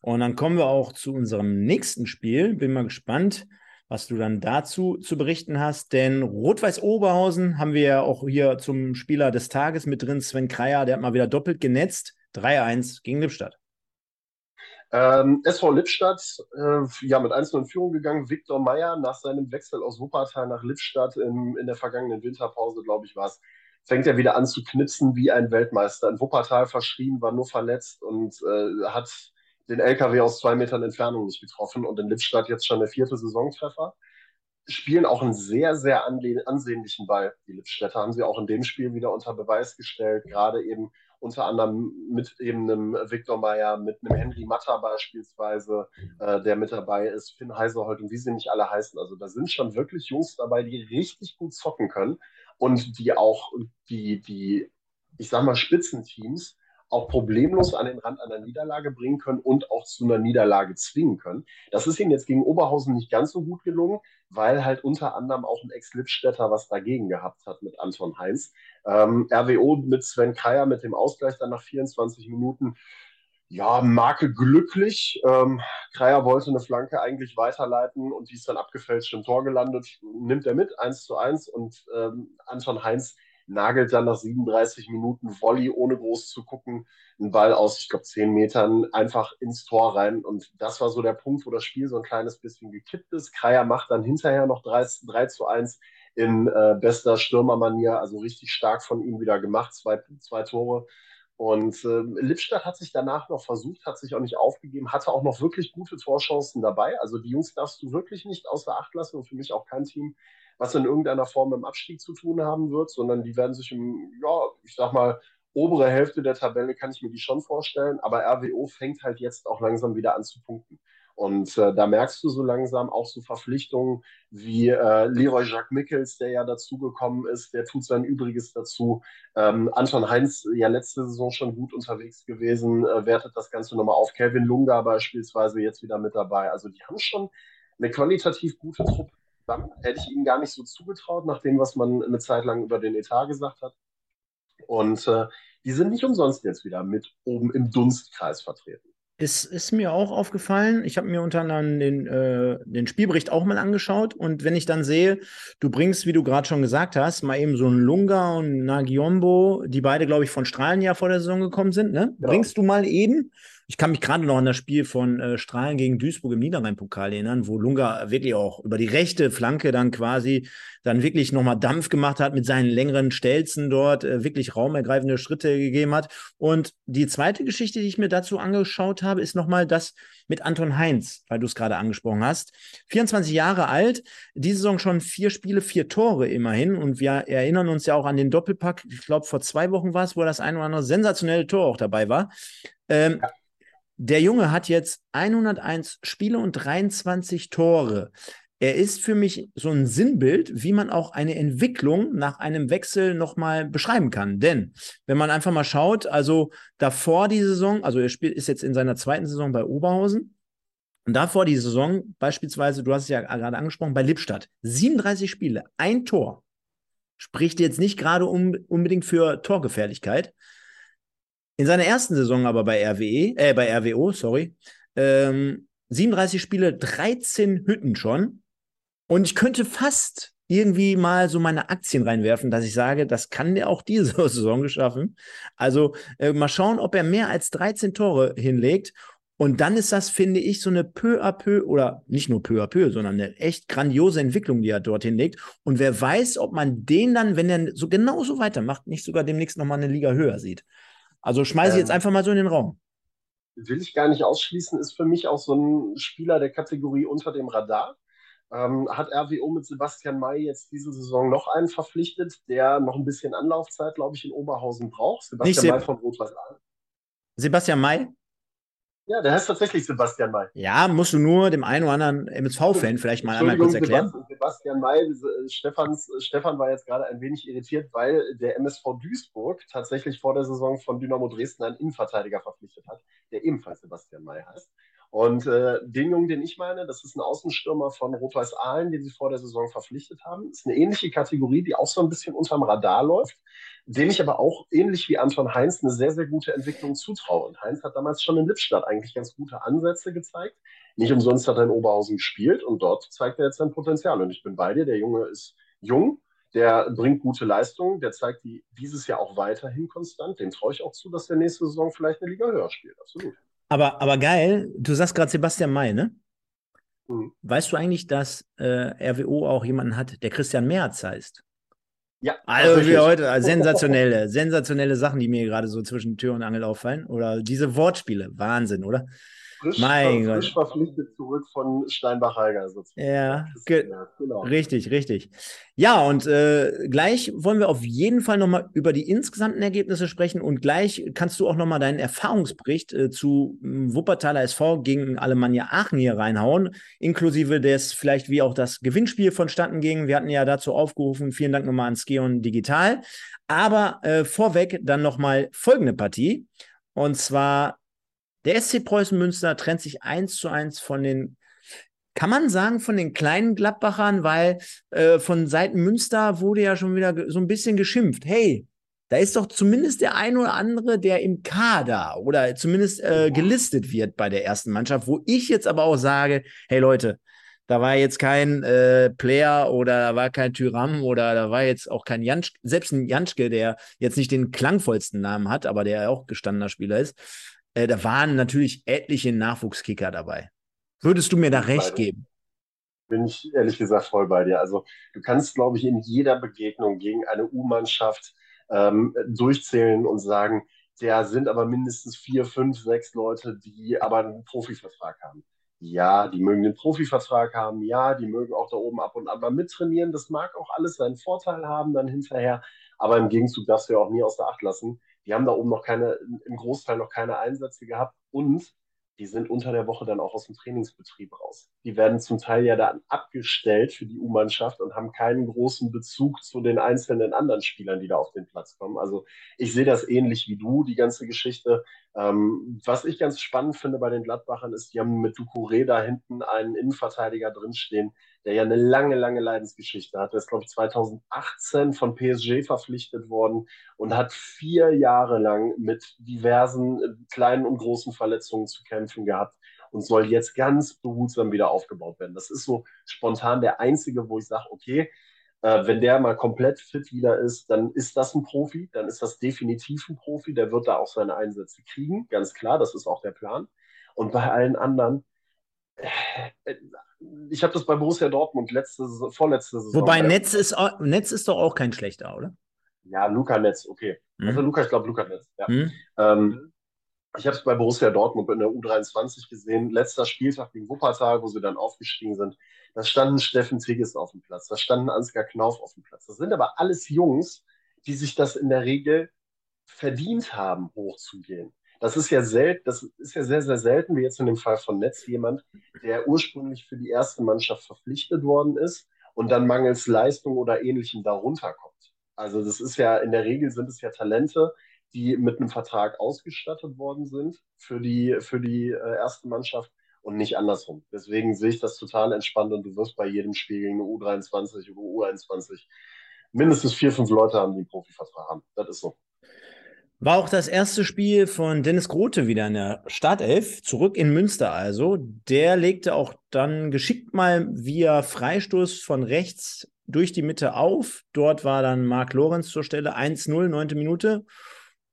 Und dann kommen wir auch zu unserem nächsten Spiel. Bin mal gespannt, was du dann dazu zu berichten hast. Denn Rot-Weiß Oberhausen haben wir ja auch hier zum Spieler des Tages mit drin, Sven Kreier, der hat mal wieder doppelt genetzt. 3-1 gegen Lippstadt. Ähm, SV Lippstadt, äh, ja, mit 1 in Führung gegangen. Viktor Meyer nach seinem Wechsel aus Wuppertal nach Lippstadt in, in der vergangenen Winterpause, glaube ich, war es, fängt er wieder an zu knipsen wie ein Weltmeister. In Wuppertal verschrien, war nur verletzt und äh, hat den LKW aus zwei Metern Entfernung nicht getroffen und in Lippstadt jetzt schon der vierte Saisontreffer. Spielen auch einen sehr, sehr ansehnlichen Ball. Die Lippstädter haben sie auch in dem Spiel wieder unter Beweis gestellt, gerade eben unter anderem mit eben einem Viktor Meyer, mit einem Henry Matter beispielsweise, äh, der mit dabei ist, Finn Heiserholt und wie sie nicht alle heißen. Also da sind schon wirklich Jungs dabei, die richtig gut zocken können und die auch die, die ich sag mal, Spitzenteams auch problemlos an den Rand einer Niederlage bringen können und auch zu einer Niederlage zwingen können. Das ist ihnen jetzt gegen Oberhausen nicht ganz so gut gelungen, weil halt unter anderem auch ein Ex-Lippstädter was dagegen gehabt hat mit Anton Heinz. Ähm, RWO mit Sven Kreier mit dem Ausgleich dann nach 24 Minuten. Ja, Marke glücklich. Ähm, Kreier wollte eine Flanke eigentlich weiterleiten und die ist dann abgefälscht im Tor gelandet. Nimmt er mit, 1 zu 1 und ähm, Anton Heinz nagelt dann nach 37 Minuten Volley, ohne groß zu gucken, einen Ball aus, ich glaube, 10 Metern einfach ins Tor rein. Und das war so der Punkt, wo das Spiel so ein kleines bisschen gekippt ist. Kreier macht dann hinterher noch 3, 3 zu 1 in äh, bester Stürmermanier, also richtig stark von ihm wieder gemacht, zwei, zwei Tore. Und äh, Lippstadt hat sich danach noch versucht, hat sich auch nicht aufgegeben, hatte auch noch wirklich gute Torchancen dabei. Also die Jungs darfst du wirklich nicht außer Acht lassen und für mich auch kein Team, was in irgendeiner Form mit dem Abstieg zu tun haben wird, sondern die werden sich im, ja, ich sag mal, obere Hälfte der Tabelle kann ich mir die schon vorstellen, aber RWO fängt halt jetzt auch langsam wieder an zu punkten. Und äh, da merkst du so langsam auch so Verpflichtungen wie äh, Leroy Jacques Mickels, der ja dazugekommen ist, der tut sein Übriges dazu. Ähm, Anton Heinz, ja letzte Saison schon gut unterwegs gewesen, äh, wertet das Ganze nochmal auf. Kevin Lunga beispielsweise jetzt wieder mit dabei. Also die haben schon eine qualitativ gute Truppe zusammen. Hätte ich ihnen gar nicht so zugetraut, nach dem, was man eine Zeit lang über den Etat gesagt hat. Und äh, die sind nicht umsonst jetzt wieder mit oben im Dunstkreis vertreten. Es ist mir auch aufgefallen. Ich habe mir unter anderem den, äh, den Spielbericht auch mal angeschaut. Und wenn ich dann sehe, du bringst, wie du gerade schon gesagt hast, mal eben so einen Lunga und Nagiombo, die beide, glaube ich, von Strahlen ja vor der Saison gekommen sind, ne? Genau. Bringst du mal eben Ich kann mich gerade noch an das Spiel von äh, Strahlen gegen Duisburg im Niederrhein-Pokal erinnern, wo Lunga wirklich auch über die rechte Flanke dann quasi dann wirklich nochmal Dampf gemacht hat mit seinen längeren Stelzen dort, äh, wirklich raumergreifende Schritte gegeben hat. Und die zweite Geschichte, die ich mir dazu angeschaut habe, ist nochmal das mit Anton Heinz, weil du es gerade angesprochen hast. 24 Jahre alt, diese Saison schon vier Spiele, vier Tore immerhin. Und wir erinnern uns ja auch an den Doppelpack, ich glaube vor zwei Wochen war es, wo das ein oder andere sensationelle Tor auch dabei war. Ähm, ja. Der Junge hat jetzt 101 Spiele und 23 Tore. Er ist für mich so ein Sinnbild, wie man auch eine Entwicklung nach einem Wechsel nochmal beschreiben kann. Denn wenn man einfach mal schaut, also davor die Saison, also er spielt, ist jetzt in seiner zweiten Saison bei Oberhausen, und davor die Saison, beispielsweise, du hast es ja gerade angesprochen, bei Lippstadt, 37 Spiele, ein Tor. Spricht jetzt nicht gerade um, unbedingt für Torgefährlichkeit. In seiner ersten Saison aber bei RWE, äh, bei RWO, sorry, ähm, 37 Spiele, 13 Hütten schon. Und ich könnte fast irgendwie mal so meine Aktien reinwerfen, dass ich sage, das kann der auch diese Saison geschaffen. Also äh, mal schauen, ob er mehr als 13 Tore hinlegt. Und dann ist das, finde ich, so eine peu à peu oder nicht nur peu à peu, sondern eine echt grandiose Entwicklung, die er dorthin legt. Und wer weiß, ob man den dann, wenn er so genauso weitermacht, nicht sogar demnächst nochmal eine Liga höher sieht. Also schmeiße ich jetzt ähm, einfach mal so in den Raum. Will ich gar nicht ausschließen, ist für mich auch so ein Spieler der Kategorie unter dem Radar. Ähm, hat RWO mit Sebastian May jetzt diese Saison noch einen verpflichtet, der noch ein bisschen Anlaufzeit, glaube ich, in Oberhausen braucht. Sebastian May von Rot-Weiß Sebastian May? Ja, der heißt tatsächlich Sebastian May. Ja, musst du nur dem einen oder anderen MSV-Fan vielleicht mal einmal kurz erklären. Sebastian May, äh, Stefans, Stefan war jetzt gerade ein wenig irritiert, weil der MSV Duisburg tatsächlich vor der Saison von Dynamo Dresden einen Innenverteidiger verpflichtet hat, der ebenfalls Sebastian May heißt. Und äh, den Jungen, den ich meine, das ist ein Außenstürmer von Rot-Weiß Aalen, den sie vor der Saison verpflichtet haben. Ist eine ähnliche Kategorie, die auch so ein bisschen unterm Radar läuft dem ich aber auch ähnlich wie Anton Heinz eine sehr, sehr gute Entwicklung zutraue. Und Heinz hat damals schon in Lippstadt eigentlich ganz gute Ansätze gezeigt. Nicht umsonst hat er in Oberhausen gespielt und dort zeigt er jetzt sein Potenzial. Und ich bin bei dir, der Junge ist jung, der bringt gute Leistungen, der zeigt die dieses Jahr auch weiterhin konstant. Dem traue ich auch zu, dass der nächste Saison vielleicht eine Liga höher spielt. Absolut. Aber, aber geil, du sagst gerade Sebastian May, ne? Mhm. Weißt du eigentlich, dass äh, RWO auch jemanden hat, der Christian Merz heißt? Ja. Also wie heute, also sensationelle, sensationelle Sachen, die mir gerade so zwischen Tür und Angel auffallen. Oder diese Wortspiele, Wahnsinn, oder? Frisch, mein ver, frisch verpflichtet zurück von Steinbach-Heiger sozusagen. Ja, ge genau. richtig, richtig. Ja, und äh, gleich wollen wir auf jeden Fall nochmal über die insgesamten Ergebnisse sprechen und gleich kannst du auch nochmal deinen Erfahrungsbericht äh, zu äh, Wuppertaler SV gegen Alemannia Aachen hier reinhauen, inklusive des vielleicht wie auch das Gewinnspiel vonstatten ging. Wir hatten ja dazu aufgerufen, vielen Dank nochmal an Skeon Digital. Aber äh, vorweg dann nochmal folgende Partie. Und zwar der SC Preußen Münster trennt sich eins zu eins von den, kann man sagen, von den kleinen Gladbachern, weil äh, von Seiten Münster wurde ja schon wieder so ein bisschen geschimpft. Hey, da ist doch zumindest der ein oder andere, der im Kader oder zumindest äh, gelistet wird bei der ersten Mannschaft, wo ich jetzt aber auch sage, hey Leute, da war jetzt kein äh, Player oder da war kein Tyram oder da war jetzt auch kein Janschke, selbst ein Janschke, der jetzt nicht den klangvollsten Namen hat, aber der auch gestandener Spieler ist äh, da waren natürlich etliche Nachwuchskicker dabei. Würdest du mir da recht geben? Bin ich ehrlich gesagt voll bei dir. Also du kannst, glaube ich, in jeder Begegnung gegen eine U-Mannschaft ähm, durchzählen und sagen, da sind aber mindestens vier, fünf, sechs Leute, die aber einen Profivertrag haben. Ja, die mögen den Profivertrag haben, ja, die mögen auch da oben ab und an mal mittrainieren. Das mag auch alles seinen Vorteil haben dann hinterher, aber im Gegenzug darfst du ja auch nie aus der Acht lassen, die haben da oben noch keine, im Großteil noch keine Einsätze gehabt und die sind unter der Woche dann auch aus dem Trainingsbetrieb raus. Die werden zum Teil ja dann abgestellt für die U-Mannschaft und haben keinen großen Bezug zu den einzelnen anderen Spielern, die da auf den Platz kommen. Also ich sehe das ähnlich wie du, die ganze Geschichte. Ähm, was ich ganz spannend finde bei den Gladbachern ist, die haben mit Ducouré da hinten einen Innenverteidiger drinstehen, der ja eine lange, lange Leidensgeschichte hat. Der ist, glaube ich, 2018 von PSG verpflichtet worden und hat vier Jahre lang mit diversen äh, kleinen und großen Verletzungen zu kämpfen gehabt und soll jetzt ganz behutsam wieder aufgebaut werden. Das ist so spontan der einzige, wo ich sage, okay, Äh, wenn der mal komplett fit wieder ist, dann ist das ein Profi, dann ist das definitiv ein Profi, der wird da auch seine Einsätze kriegen, ganz klar, das ist auch der Plan. Und bei allen anderen, äh, ich habe das bei Borussia Dortmund letzte, vorletzte Saison. Wobei Netz ist, Netz ist doch auch kein schlechter, oder? Ja, Luca Netz, okay. Mhm. Also Luca, ich glaube Luca Netz, ja. Mhm. Ähm, ich habe es bei Borussia Dortmund in der U23 gesehen, letzter Spieltag gegen Wuppertal, wo sie dann aufgestiegen sind. Da standen Steffen Tigges auf dem Platz, da standen Ansgar Knauf auf dem Platz. Das sind aber alles Jungs, die sich das in der Regel verdient haben, hochzugehen. Das ist ja selten, das ist ja sehr, sehr selten, wie jetzt in dem Fall von Netz, jemand, der ursprünglich für die erste Mannschaft verpflichtet worden ist und dann mangels Leistung oder ähnlichem darunter kommt. Also das ist ja, in der Regel sind es ja Talente, die mit einem Vertrag ausgestattet worden sind für die, für die äh, erste Mannschaft und nicht andersrum. Deswegen sehe ich das total entspannt und du wirst bei jedem Spiel gegen eine U23 oder U21 mindestens vier, fünf Leute haben, die einen Profivertrag haben. Das ist so. War auch das erste Spiel von Dennis Grote wieder in der Startelf, zurück in Münster also. Der legte auch dann geschickt mal via Freistoß von rechts durch die Mitte auf. Dort war dann Marc Lorenz zur Stelle, 1-0, neunte Minute.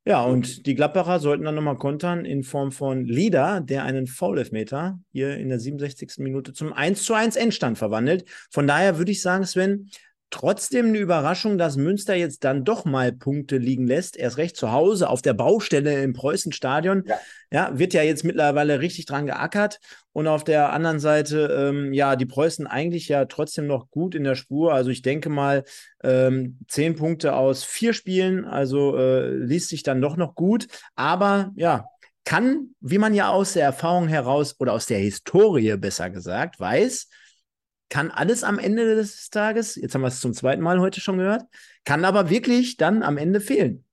Ja, und die Gladbacher sollten dann nochmal kontern in Form von Lieder, der einen Foul-Elfmeter hier in der 67. Minute zum 1 zu 1 Endstand verwandelt. Von daher würde ich sagen, Sven, trotzdem eine Überraschung, dass Münster jetzt dann doch mal Punkte liegen lässt. Erst recht zu Hause auf der Baustelle im Preußenstadion. Ja. ja, wird ja jetzt mittlerweile richtig dran geackert. Und auf der anderen Seite, ähm, ja, die Preußen eigentlich ja trotzdem noch gut in der Spur. Also ich denke mal, ähm, zehn Punkte aus vier Spielen, also äh, liest sich dann doch noch gut. Aber ja, kann, wie man ja aus der Erfahrung heraus oder aus der Historie besser gesagt weiß, kann alles am Ende des Tages, jetzt haben wir es zum zweiten Mal heute schon gehört, kann aber wirklich dann am Ende fehlen.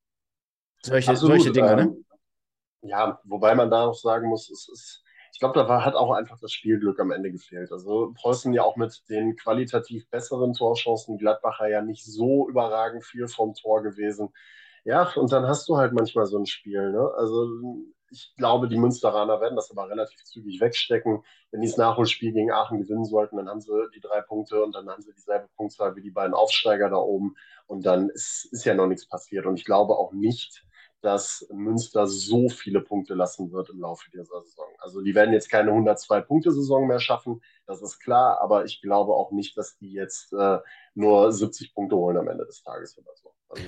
Solche, solche Dinge, ne? ähm, ne? Ja, wobei man da auch sagen muss, es ist, ich glaube, da war, hat auch einfach das Spielglück am Ende gefehlt. Also Preußen ja auch mit den qualitativ besseren Torchancen, Gladbacher ja nicht so überragend viel vom Tor gewesen. Ja, und dann hast du halt manchmal so ein Spiel. Ne? Also ich glaube, die Münsteraner werden das aber relativ zügig wegstecken. Wenn die das Nachholspiel gegen Aachen gewinnen sollten, dann haben sie die drei Punkte und dann haben sie dieselbe Punktzahl wie die beiden Aufsteiger da oben. Und dann ist, ist ja noch nichts passiert. Und ich glaube auch nicht, dass Münster so viele Punkte lassen wird im Laufe dieser Saison. Also die werden jetzt keine 102-Punkte-Saison mehr schaffen, das ist klar, aber ich glaube auch nicht, dass die jetzt äh, nur 70 Punkte holen am Ende des Tages oder so. Also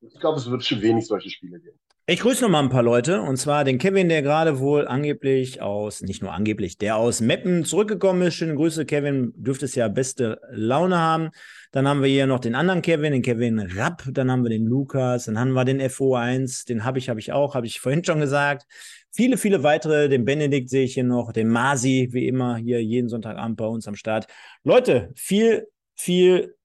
ich glaube, es wird schon wenig solche Spiele geben. Ich grüße noch mal ein paar Leute und zwar den Kevin, der gerade wohl angeblich aus, nicht nur angeblich, der aus Meppen zurückgekommen ist. Schöne Grüße, Kevin. Dürftest ja beste Laune haben. Dann haben wir hier noch den anderen Kevin, den Kevin Rapp. Dann haben wir den Lukas. Dann haben wir den FO1. Den habe ich, habe ich auch, habe ich vorhin schon gesagt. Viele, viele weitere. Den Benedikt sehe ich hier noch. Den Masi, wie immer, hier jeden Sonntagabend bei uns am Start. Leute, viel, viel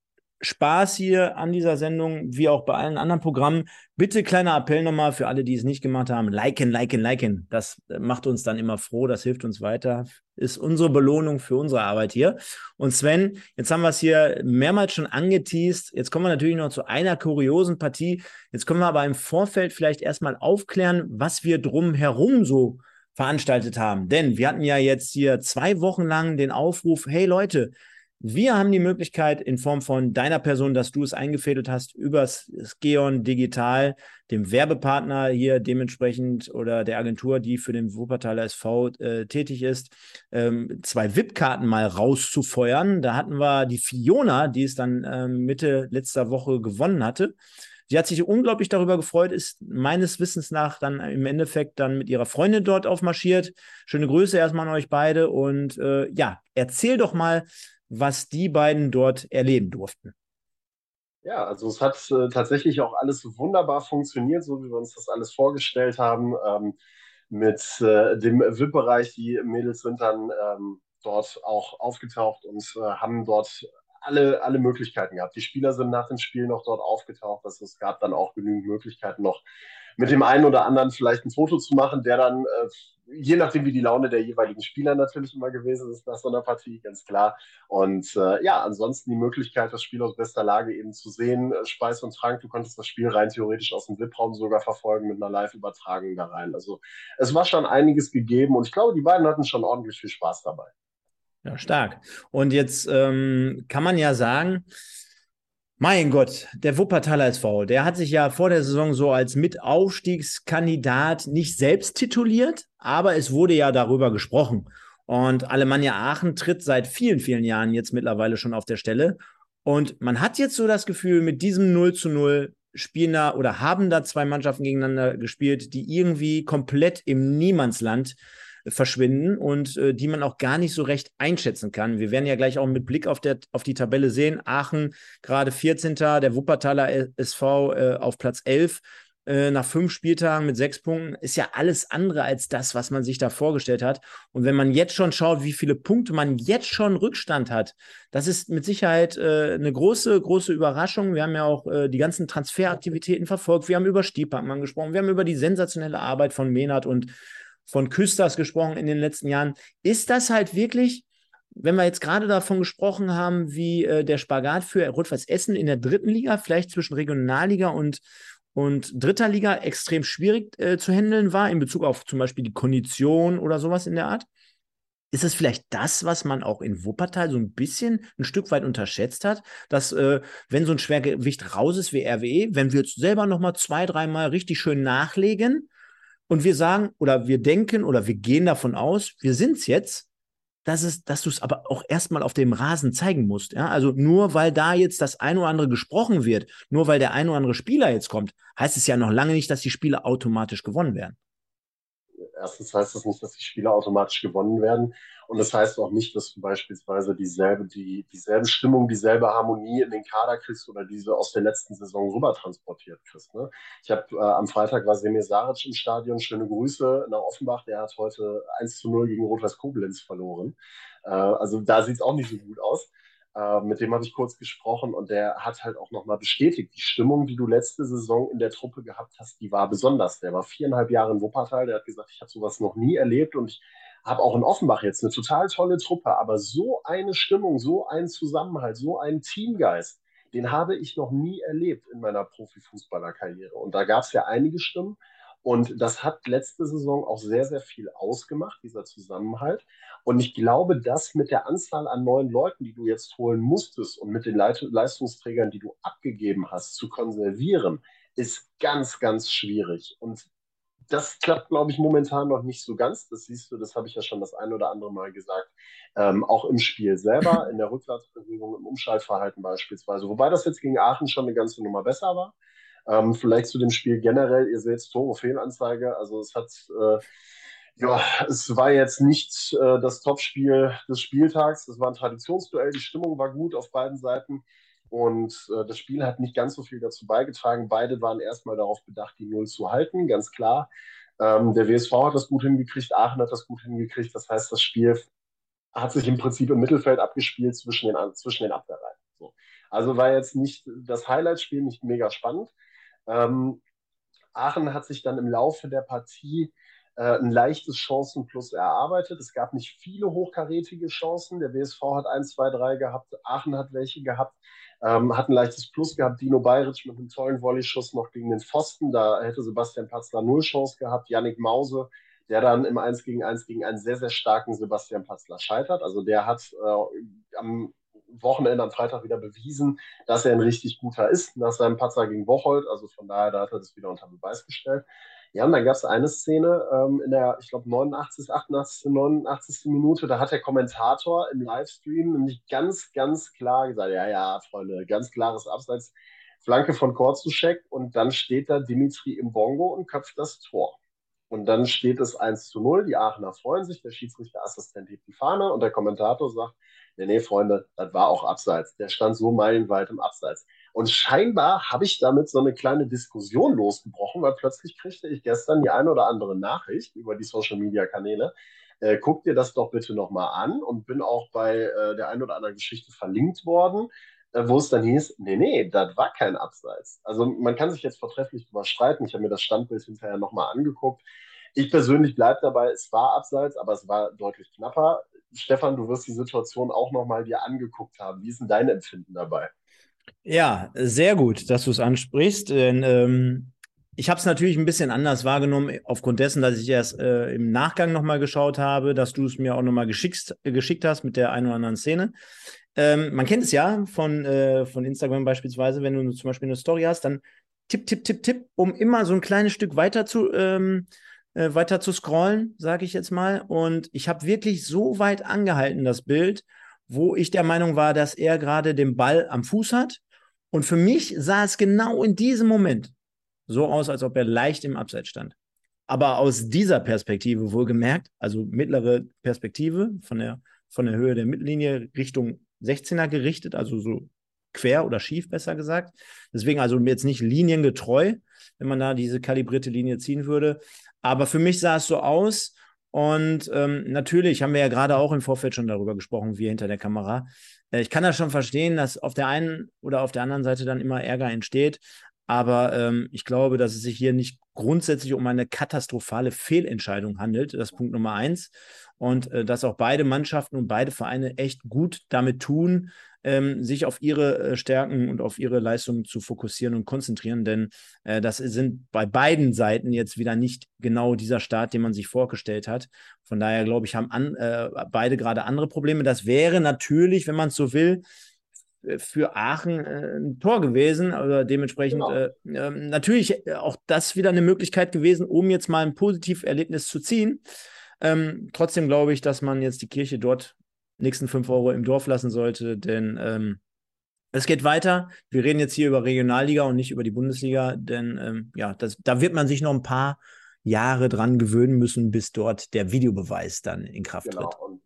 Spaß hier an dieser Sendung, wie auch bei allen anderen Programmen. Bitte kleiner Appell nochmal für alle, die es nicht gemacht haben. Liken, liken, liken. Das macht uns dann immer froh, das hilft uns weiter. Ist unsere Belohnung für unsere Arbeit hier. Und Sven, jetzt haben wir es hier mehrmals schon angeteased. Jetzt kommen wir natürlich noch zu einer kuriosen Partie. Jetzt können wir aber im Vorfeld vielleicht erstmal aufklären, was wir drumherum so veranstaltet haben. Denn wir hatten ja jetzt hier zwei Wochen lang den Aufruf, hey Leute, wir haben die Möglichkeit in Form von deiner Person, dass du es eingefädelt hast, übers Skeon Digital, dem Werbepartner hier dementsprechend oder der Agentur, die für den Wuppertaler SV äh, tätig ist, ähm, zwei VIP-Karten mal rauszufeuern. Da hatten wir die Fiona, die es dann ähm, Mitte letzter Woche gewonnen hatte. Sie hat sich unglaublich darüber gefreut, ist meines Wissens nach dann im Endeffekt dann mit ihrer Freundin dort aufmarschiert. Schöne Grüße erstmal an euch beide und äh, ja, erzähl doch mal, was die beiden dort erleben durften. Ja, also es hat äh, tatsächlich auch alles wunderbar funktioniert, so wie wir uns das alles vorgestellt haben. Ähm, mit äh, dem VIP-Bereich, die Mädels sind dann ähm, dort auch aufgetaucht und äh, haben dort alle, alle Möglichkeiten gehabt. Die Spieler sind nach dem Spiel noch dort aufgetaucht. Also es gab dann auch genügend Möglichkeiten, noch mit dem einen oder anderen vielleicht ein Foto zu machen, der dann, äh, je nachdem wie die Laune der jeweiligen Spieler natürlich immer gewesen ist nach so einer Partie, ganz klar. Und äh, ja, ansonsten die Möglichkeit, das Spiel aus bester Lage eben zu sehen, äh, Speis und Trank, du konntest das Spiel rein theoretisch aus dem VIP-Raum sogar verfolgen mit einer Live-Übertragung da rein. Also es war schon einiges gegeben und ich glaube, die beiden hatten schon ordentlich viel Spaß dabei. Ja, stark. Und jetzt ähm, kann man ja sagen, Mein Gott, der Wuppertaler SV, der hat sich ja vor der Saison so als Mitaufstiegskandidat nicht selbst tituliert, aber es wurde ja darüber gesprochen. Und Alemannia Aachen tritt seit vielen, vielen Jahren jetzt mittlerweile schon auf der Stelle. Und man hat jetzt so das Gefühl, mit diesem 0 zu 0 spielen da oder haben da zwei Mannschaften gegeneinander gespielt, die irgendwie komplett im Niemandsland verschwinden und äh, die man auch gar nicht so recht einschätzen kann. Wir werden ja gleich auch mit Blick auf, der, auf die Tabelle sehen. Aachen gerade 14. Der Wuppertaler SV äh, auf Platz 11 äh, nach fünf Spieltagen mit sechs Punkten ist ja alles andere als das, was man sich da vorgestellt hat. Und wenn man jetzt schon schaut, wie viele Punkte man jetzt schon Rückstand hat, das ist mit Sicherheit äh, eine große, große Überraschung. Wir haben ja auch äh, die ganzen Transferaktivitäten verfolgt. Wir haben über Stiepakmann gesprochen. Wir haben über die sensationelle Arbeit von Menard und von Küsters gesprochen in den letzten Jahren. Ist das halt wirklich, wenn wir jetzt gerade davon gesprochen haben, wie äh, der Spagat für Rot-Weiß Essen in der dritten Liga, vielleicht zwischen Regionalliga und, und dritter Liga extrem schwierig äh, zu handeln war, in Bezug auf zum Beispiel die Kondition oder sowas in der Art? Ist es vielleicht das, was man auch in Wuppertal so ein bisschen ein Stück weit unterschätzt hat, dass äh, wenn so ein Schwergewicht raus ist wie RWE, wenn wir jetzt selber noch mal zwei, dreimal richtig schön nachlegen, und wir sagen oder wir denken oder wir gehen davon aus, wir sind es jetzt, dass, es, dass du es aber auch erstmal auf dem Rasen zeigen musst. Ja? Also nur weil da jetzt das ein oder andere gesprochen wird, nur weil der ein oder andere Spieler jetzt kommt, heißt es ja noch lange nicht, dass die Spiele automatisch gewonnen werden erstens heißt das nicht, dass die Spiele automatisch gewonnen werden. Und das heißt auch nicht, dass du beispielsweise dieselbe, die, dieselbe Stimmung, dieselbe Harmonie in den Kader kriegst oder diese aus der letzten Saison rüber transportiert kriegst. Ne? Ich habe äh, am Freitag war Semir Saric im Stadion. Schöne Grüße nach Offenbach. Der hat heute 1 zu 0 gegen Rot-Weiß Koblenz verloren. Äh, also da sieht es auch nicht so gut aus. Äh, mit dem habe ich kurz gesprochen und der hat halt auch nochmal bestätigt, die Stimmung, die du letzte Saison in der Truppe gehabt hast, die war besonders. Der war viereinhalb Jahre in Wuppertal, der hat gesagt, ich habe sowas noch nie erlebt und ich habe auch in Offenbach jetzt eine total tolle Truppe, aber so eine Stimmung, so ein Zusammenhalt, so ein Teamgeist, den habe ich noch nie erlebt in meiner Profifußballerkarriere. Und da gab es ja einige Stimmen, und das hat letzte Saison auch sehr, sehr viel ausgemacht, dieser Zusammenhalt. Und ich glaube, dass mit der Anzahl an neuen Leuten, die du jetzt holen musstest und mit den Leistungsträgern, die du abgegeben hast, zu konservieren, ist ganz, ganz schwierig. Und das klappt, glaube ich, momentan noch nicht so ganz. Das siehst du, das habe ich ja schon das ein oder andere Mal gesagt. Ähm, auch im Spiel selber, in der Rückwärtsbewegung, im Umschaltverhalten beispielsweise. Wobei das jetzt gegen Aachen schon eine ganze Nummer besser war. Ähm, vielleicht zu dem Spiel generell, ihr seht Tore Fehlanzeige, also es hat, äh, ja, es war jetzt nicht äh, das Topspiel des Spieltags, es war ein Traditionsduell, die Stimmung war gut auf beiden Seiten und äh, das Spiel hat nicht ganz so viel dazu beigetragen. Beide waren erstmal darauf bedacht, die Null zu halten, ganz klar. Ähm, der WSV hat das gut hingekriegt, Aachen hat das gut hingekriegt, das heißt, das Spiel hat sich im Prinzip im Mittelfeld abgespielt zwischen den, zwischen den Abwehrreihen. So. Also war jetzt nicht das Highlight-Spiel, nicht mega spannend. Ähm, Aachen hat sich dann im Laufe der Partie äh, ein leichtes Chancenplus erarbeitet. Es gab nicht viele hochkarätige Chancen. Der WSV hat 1, 2, 3 gehabt, Aachen hat welche gehabt, ähm, hat ein leichtes Plus gehabt. Dino Bayric mit einem tollen Volleyschuss noch gegen den Pfosten. Da hätte Sebastian Patzler null Chance gehabt. Yannick Mause, der dann im 1 gegen 1 gegen einen sehr, sehr starken Sebastian Patzler scheitert. Also der hat äh, am Wochenende am Freitag wieder bewiesen, dass er ein richtig guter ist nach seinem Patzer gegen Bocholt. Also von daher, da hat er das wieder unter Beweis gestellt. Ja, und dann gab es eine Szene ähm, in der, ich glaube, 89., 88., 89. Minute, da hat der Kommentator im Livestream nämlich ganz, ganz klar gesagt, ja, ja, Freunde, ganz klares Abseits, Flanke von Korzuschek und dann steht da Dimitri im Bongo und köpft das Tor. Und dann steht es 1 zu 0, die Aachener freuen sich, der Schiedsrichterassistent hebt die Fahne und der Kommentator sagt, nee, nee, Freunde, das war auch abseits. Der stand so meilenweit im Abseits. Und scheinbar habe ich damit so eine kleine Diskussion losgebrochen, weil plötzlich kriegte ich gestern die eine oder andere Nachricht über die Social-Media-Kanäle. Äh, guck dir das doch bitte nochmal an und bin auch bei äh, der einen oder anderen Geschichte verlinkt worden, äh, wo es dann hieß, nee, nee, das war kein Abseits. Also man kann sich jetzt vortrefflich drüber. Ich habe mir das Standbild hinterher nochmal angeguckt. Ich persönlich bleibe dabei, es war abseits, aber es war deutlich knapper. Stefan, du wirst die Situation auch nochmal dir angeguckt haben. Wie ist denn dein Empfinden dabei? Ja, sehr gut, dass du es ansprichst. Denn ähm, ich habe es natürlich ein bisschen anders wahrgenommen, aufgrund dessen, dass ich erst äh, im Nachgang nochmal geschaut habe, dass du es mir auch nochmal geschickt, geschickt hast mit der einen oder anderen Szene. ähm, man kennt es ja von, äh, von Instagram beispielsweise, wenn du zum Beispiel eine Story hast, dann tipp, tipp, tipp, tipp, um immer so ein kleines Stück weiter zu, ähm, äh, weiter zu scrollen, sage ich jetzt mal. Und ich habe wirklich so weit angehalten, das Bild, wo ich der Meinung war, dass er gerade den Ball am Fuß hat. Und für mich sah es genau in diesem Moment so aus, als ob er leicht im Abseits stand. Aber aus dieser Perspektive wohlgemerkt, also mittlere Perspektive von der, von der Höhe der Mittellinie Richtung 16er gerichtet, also so quer oder schief, besser gesagt. Deswegen also jetzt nicht liniengetreu, wenn man da diese kalibrierte Linie ziehen würde. Aber für mich sah es so aus. Und ähm, natürlich haben wir ja gerade auch im Vorfeld schon darüber gesprochen, wie hinter der Kamera. Äh, ich kann das schon verstehen, dass auf der einen oder auf der anderen Seite dann immer Ärger entsteht. Aber ähm, ich glaube, dass es sich hier nicht grundsätzlich um eine katastrophale Fehlentscheidung handelt. Das ist Punkt Nummer eins. Und äh, dass auch beide Mannschaften und beide Vereine echt gut damit tun, ähm, sich auf ihre äh, Stärken und auf ihre Leistungen zu fokussieren und konzentrieren. Denn äh, das sind bei beiden Seiten jetzt wieder nicht genau dieser Start, den man sich vorgestellt hat. Von daher glaube ich, haben an, äh, beide gerade andere Probleme. Das wäre natürlich, wenn man es so will, äh, für Aachen äh, ein Tor gewesen. Also dementsprechend genau. äh, äh, natürlich auch das wieder eine Möglichkeit gewesen, um jetzt mal ein Positiverlebnis zu ziehen. Ähm, trotzdem glaube ich, dass man jetzt die Kirche dort nächsten fünf Euro im Dorf lassen sollte, denn ähm, es geht weiter. Wir reden jetzt hier über Regionalliga und nicht über die Bundesliga, denn ähm, ja, das, da wird man sich noch ein paar Jahre dran gewöhnen müssen, bis dort der Videobeweis dann in Kraft genau. tritt. Und,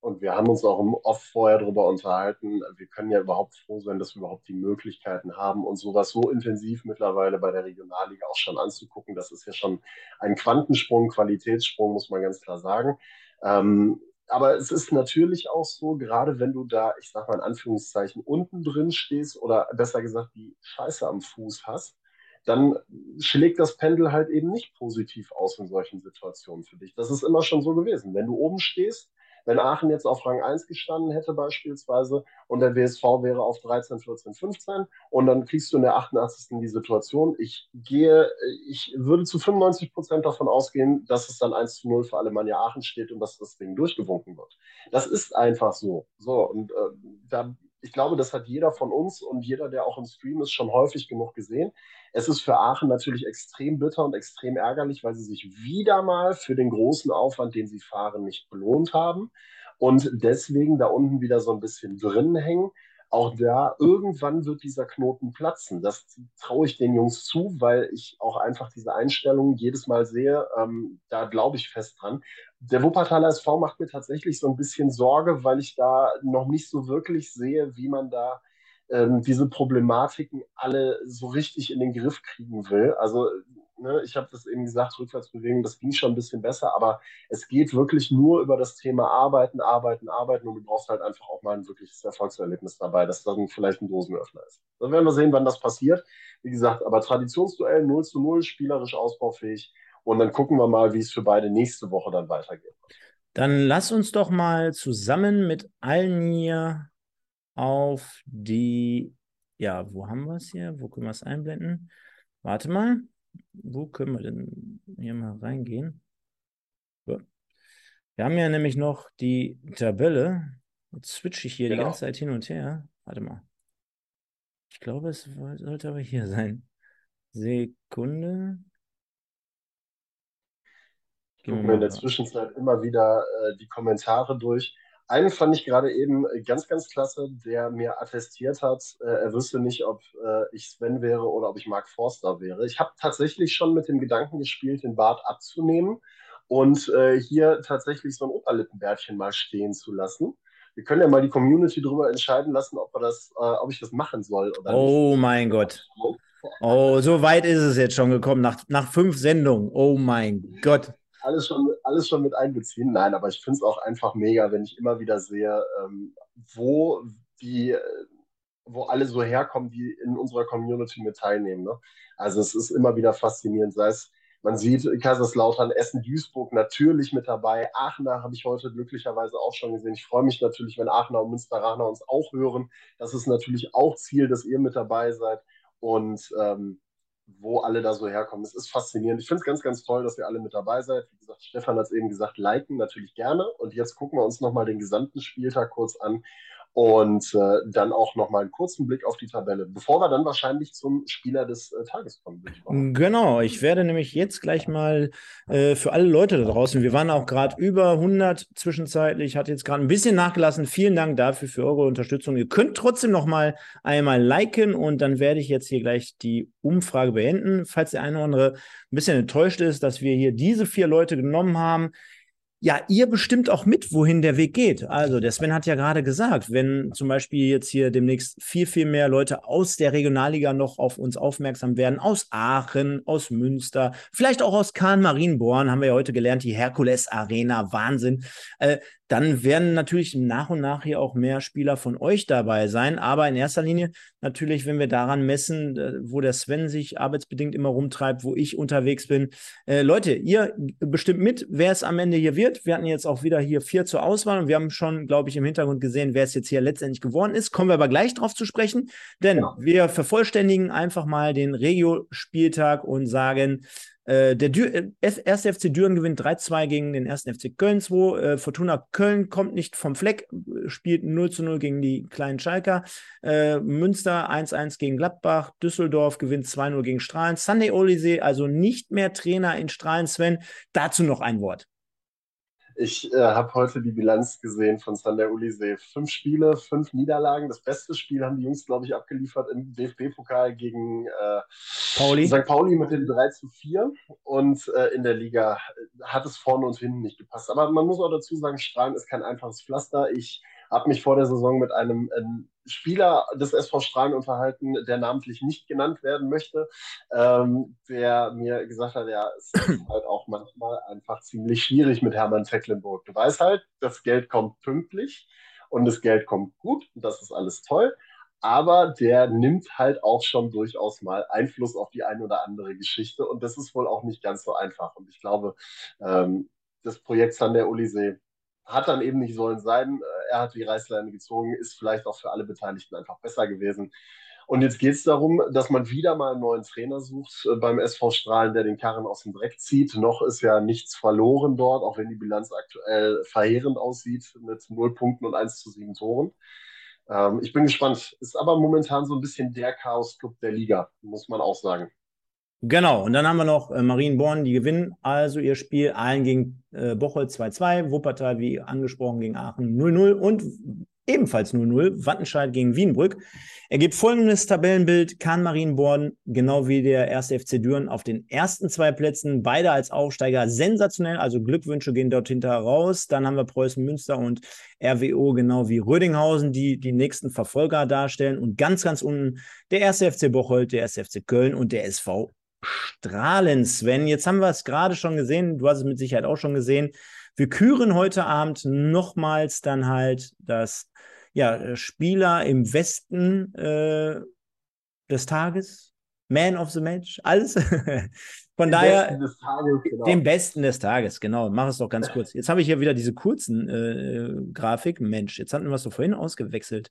und wir haben uns auch im Off vorher darüber unterhalten. Wir können ja überhaupt froh sein, dass wir überhaupt die Möglichkeiten haben und sowas so intensiv mittlerweile bei der Regionalliga auch schon anzugucken. Das ist ja schon ein Quantensprung, Qualitätssprung, muss man ganz klar sagen. Ähm, aber es ist natürlich auch so, gerade wenn du da, ich sag mal in Anführungszeichen, unten drin stehst oder besser gesagt die Scheiße am Fuß hast, dann schlägt das Pendel halt eben nicht positiv aus in solchen Situationen für dich. Das ist immer schon so gewesen. Wenn du oben stehst, wenn Aachen jetzt auf Rang 1 gestanden hätte beispielsweise und der WSV wäre auf 13, 14, 15 und dann kriegst du in der 88. die Situation, ich gehe, ich würde zu 95 Prozent davon ausgehen, dass es dann 1 zu 0 für Alemannia Aachen steht und dass das Ding durchgewunken wird. Das ist einfach so. So, und äh, da ich glaube, das hat jeder von uns und jeder, der auch im Stream ist, schon häufig genug gesehen. Es ist für Aachen natürlich extrem bitter und extrem ärgerlich, weil sie sich wieder mal für den großen Aufwand, den sie fahren, nicht belohnt haben und deswegen da unten wieder so ein bisschen drin hängen auch da, irgendwann wird dieser Knoten platzen. Das traue ich den Jungs zu, weil ich auch einfach diese Einstellung jedes Mal sehe. Ähm, da glaube ich fest dran. Der Wuppertaler SV macht mir tatsächlich so ein bisschen Sorge, weil ich da noch nicht so wirklich sehe, wie man da ähm, diese Problematiken alle so richtig in den Griff kriegen will. Also ne, ich habe das eben gesagt, Rückwärtsbewegung, das ging schon ein bisschen besser, aber es geht wirklich nur über das Thema Arbeiten, Arbeiten, Arbeiten und du brauchst halt einfach auch mal ein wirkliches Erfolgserlebnis dabei, dass dann vielleicht ein Dosenöffner ist. Dann werden wir sehen, wann das passiert. Wie gesagt, aber Traditionsduell 0 zu 0, spielerisch ausbaufähig und dann gucken wir mal, wie es für beide nächste Woche dann weitergeht. Dann lass uns doch mal zusammen mit allen hier auf die, ja, wo haben wir es hier? Wo können wir es einblenden? Warte mal wo können wir denn hier mal reingehen? So. Wir haben ja nämlich noch die Tabelle. Jetzt switche ich hier genau. die ganze Zeit hin und her. Warte mal. Ich glaube, es sollte aber hier sein. Sekunde. Ich gucke mir in der Zwischenzeit immer wieder äh, die Kommentare durch. Einen fand ich gerade eben ganz, ganz klasse, der mir attestiert hat, äh, er wüsste nicht, ob äh, ich Sven wäre oder ob ich Mark Forster wäre. Ich habe tatsächlich schon mit dem Gedanken gespielt, den Bart abzunehmen und äh, hier tatsächlich so ein Oberlippenbärtchen mal stehen zu lassen. Wir können ja mal die Community darüber entscheiden lassen, ob, das, äh, ob ich das machen soll oder oh nicht. mein Gott. Oh, so weit ist es jetzt schon gekommen, nach, nach fünf Sendungen. Oh mein Gott alles schon, alles schon mit einbeziehen. Nein, aber ich finde es auch einfach mega, wenn ich immer wieder sehe, ähm, wo die, wo alle so herkommen, die in unserer Community mit teilnehmen. Ne? Also es ist immer wieder faszinierend, sei es man sieht Kaiserslautern, Essen, Duisburg natürlich mit dabei. Aachener habe ich heute glücklicherweise auch schon gesehen. Ich freue mich natürlich, wenn Aachener und Münsteraner uns auch hören. Das ist natürlich auch Ziel, dass ihr mit dabei seid. Und ähm, wo alle da so herkommen. Es ist faszinierend. Ich finde es ganz, ganz toll, dass ihr alle mit dabei seid. Wie gesagt, Stefan hat es eben gesagt, liken natürlich gerne. Und jetzt gucken wir uns nochmal den gesamten Spieltag kurz an. Und äh, dann auch nochmal einen kurzen Blick auf die Tabelle, bevor wir dann wahrscheinlich zum Spieler des äh, Tages kommen. Genau, ich werde nämlich jetzt gleich mal äh, für alle Leute da draußen, wir waren auch gerade über 100 zwischenzeitlich, hat jetzt gerade ein bisschen nachgelassen. Vielen Dank dafür für eure Unterstützung. Ihr könnt trotzdem noch mal einmal liken und dann werde ich jetzt hier gleich die Umfrage beenden. Falls der eine oder andere ein bisschen enttäuscht ist, dass wir hier diese vier Leute genommen haben, ja, ihr bestimmt auch mit, wohin der Weg geht. Also, der Sven hat ja gerade gesagt, wenn zum Beispiel jetzt hier demnächst viel, viel mehr Leute aus der Regionalliga noch auf uns aufmerksam werden, aus Aachen, aus Münster, vielleicht auch aus Kahn-Marienborn, haben wir ja heute gelernt, die Herkules Arena, Wahnsinn. Äh, dann werden natürlich nach und nach hier auch mehr Spieler von euch dabei sein. Aber in erster Linie natürlich, wenn wir daran messen, äh, wo der Sven sich arbeitsbedingt immer rumtreibt, wo ich unterwegs bin. Äh, Leute, ihr bestimmt mit, wer es am Ende hier wird. Wir hatten jetzt auch wieder hier vier zur Auswahl und wir haben schon, glaube ich, im Hintergrund gesehen, wer es jetzt hier letztendlich geworden ist. Kommen wir aber gleich drauf zu sprechen, denn ja. wir vervollständigen einfach mal den Regio-Spieltag und sagen, äh, der Dür äh, erste FC Düren gewinnt 3-2 gegen den ersten FC Köln 2. Äh, Fortuna Köln kommt nicht vom Fleck, spielt 0 0 gegen die kleinen Schalker. Äh, Münster 1-1 gegen Gladbach. Düsseldorf gewinnt 2-0 gegen Strahlen. Sunday Olise, also nicht mehr Trainer in Strahlen. Sven, dazu noch ein Wort. Ich äh, habe heute die Bilanz gesehen von Sander Ulisee. Fünf Spiele, fünf Niederlagen. Das beste Spiel haben die Jungs, glaube ich, abgeliefert im DFB-Pokal gegen äh, Pauli. St. Pauli mit dem 3 zu 4. Und äh, in der Liga hat es vorne und hinten nicht gepasst. Aber man muss auch dazu sagen, Strahlen ist kein einfaches Pflaster. Ich habe mich vor der Saison mit einem äh, Spieler des SV Strahlen unterhalten, der namentlich nicht genannt werden möchte, ähm, der mir gesagt hat, ja, es ist halt auch manchmal einfach ziemlich schwierig mit Hermann Tecklenburg. Du weißt halt, das Geld kommt pünktlich und das Geld kommt gut und das ist alles toll. Aber der nimmt halt auch schon durchaus mal Einfluss auf die eine oder andere Geschichte. Und das ist wohl auch nicht ganz so einfach. Und ich glaube, ähm, das Projekt Sander Ulisee hat dann eben nicht sollen sein. Er hat die Reißleine gezogen, ist vielleicht auch für alle Beteiligten einfach besser gewesen. Und jetzt geht es darum, dass man wieder mal einen neuen Trainer sucht äh, beim SV Strahlen, der den Karren aus dem Dreck zieht. Noch ist ja nichts verloren dort, auch wenn die Bilanz aktuell verheerend aussieht mit 0 Punkten und 1 zu 7 Toren. Ähm, ich bin gespannt. Ist aber momentan so ein bisschen der Chaos-Club der Liga, muss man auch sagen. Genau, und dann haben wir noch äh, Marienborn, die gewinnen also ihr Spiel. Aalen gegen äh, Bocholt 2-2, Wuppertal, wie angesprochen, gegen Aachen 0-0 und ebenfalls 0-0, Wattenscheid gegen Wienbrück. Er gibt folgendes Tabellenbild: Kahn Marienborn, genau wie der erste FC Düren, auf den ersten zwei Plätzen, beide als Aufsteiger sensationell, also Glückwünsche gehen dort hinter raus. Dann haben wir Preußen Münster und RWO, genau wie Rödinghausen, die die nächsten Verfolger darstellen. Und ganz, ganz unten der erste FC Bocholt, der erste FC Köln und der SV strahlen, Sven. Jetzt haben wir es gerade schon gesehen, du hast es mit Sicherheit auch schon gesehen. Wir küren heute Abend nochmals dann halt das ja, Spieler im Westen äh, des Tages, Man of the Match, alles. Von den daher, besten Tages, genau. den besten des Tages, genau. Mach es doch ganz kurz. Jetzt habe ich hier wieder diese kurzen äh, Grafik. Mensch, jetzt hatten wir es doch vorhin ausgewechselt.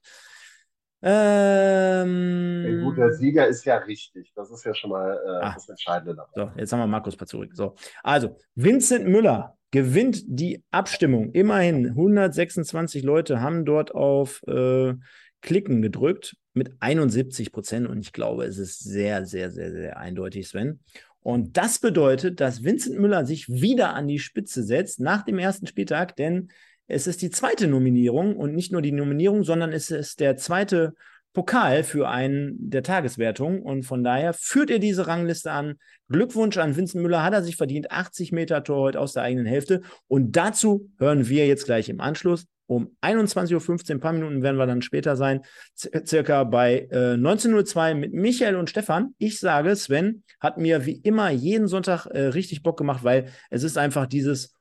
Ähm, ja, gut, der Sieger ist ja richtig. Das ist ja schon mal äh, ah, das Entscheidende dabei. So, jetzt haben wir Markus Pazurik. So, also Vincent Müller gewinnt die Abstimmung. Immerhin 126 Leute haben dort auf äh, Klicken gedrückt mit 71 Prozent. Und ich glaube, es ist sehr, sehr, sehr, sehr eindeutig, Sven. Und das bedeutet, dass Vincent Müller sich wieder an die Spitze setzt nach dem ersten Spieltag, denn es ist die zweite Nominierung und nicht nur die Nominierung, sondern es ist der zweite Pokal für einen der Tageswertung. Und von daher führt er diese Rangliste an. Glückwunsch an Vincent Müller, hat er sich verdient. 80 Meter Tor heute aus der eigenen Hälfte. Und dazu hören wir jetzt gleich im Anschluss. Um 21.15 Uhr, ein paar Minuten werden wir dann später sein, circa bei äh, 19.02 Uhr mit Michael und Stefan. Ich sage, Sven hat mir wie immer jeden Sonntag äh, richtig Bock gemacht, weil es ist einfach dieses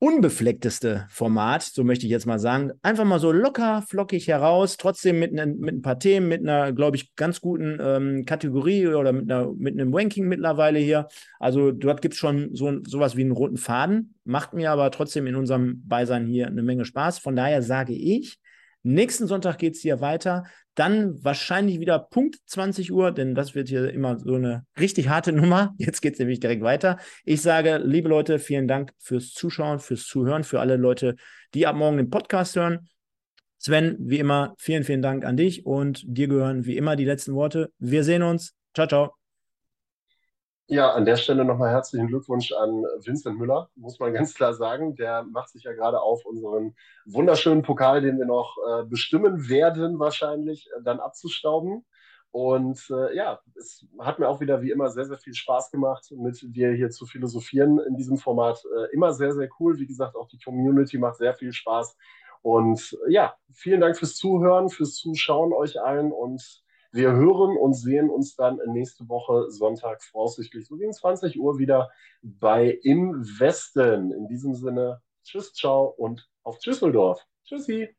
unbefleckteste Format, so möchte ich jetzt mal sagen. Einfach mal so locker, flockig heraus, trotzdem mit, ne, mit ein paar Themen, mit einer, glaube ich, ganz guten ähm, Kategorie oder mit, einer, mit einem Ranking mittlerweile hier. Also dort gibt es schon so sowas wie einen roten Faden, macht mir aber trotzdem in unserem Beisein hier eine Menge Spaß. Von daher sage ich, Nächsten Sonntag geht es hier weiter. Dann wahrscheinlich wieder Punkt 20 Uhr, denn das wird hier immer so eine richtig harte Nummer. Jetzt geht es nämlich direkt weiter. Ich sage, liebe Leute, vielen Dank fürs Zuschauen, fürs Zuhören, für alle Leute, die ab morgen den Podcast hören. Sven, wie immer, vielen, vielen Dank an dich und dir gehören wie immer die letzten Worte. Wir sehen uns. Ciao, ciao. Ja, an der Stelle nochmal herzlichen Glückwunsch an Vincent Müller, muss man ganz klar sagen. Der macht sich ja gerade auf, unseren wunderschönen Pokal, den wir noch äh, bestimmen werden, wahrscheinlich äh, dann abzustauben. Und äh, ja, es hat mir auch wieder wie immer sehr, sehr viel Spaß gemacht, mit dir hier zu philosophieren in diesem Format. Äh, immer sehr, sehr cool. Wie gesagt, auch die Community macht sehr viel Spaß. Und äh, ja, vielen Dank fürs Zuhören, fürs Zuschauen euch allen und wir hören und sehen uns dann nächste Woche Sonntag voraussichtlich so gegen 20 Uhr wieder bei Im Westen. In diesem Sinne, tschüss, ciao und auf Düsseldorf. Tschüssi.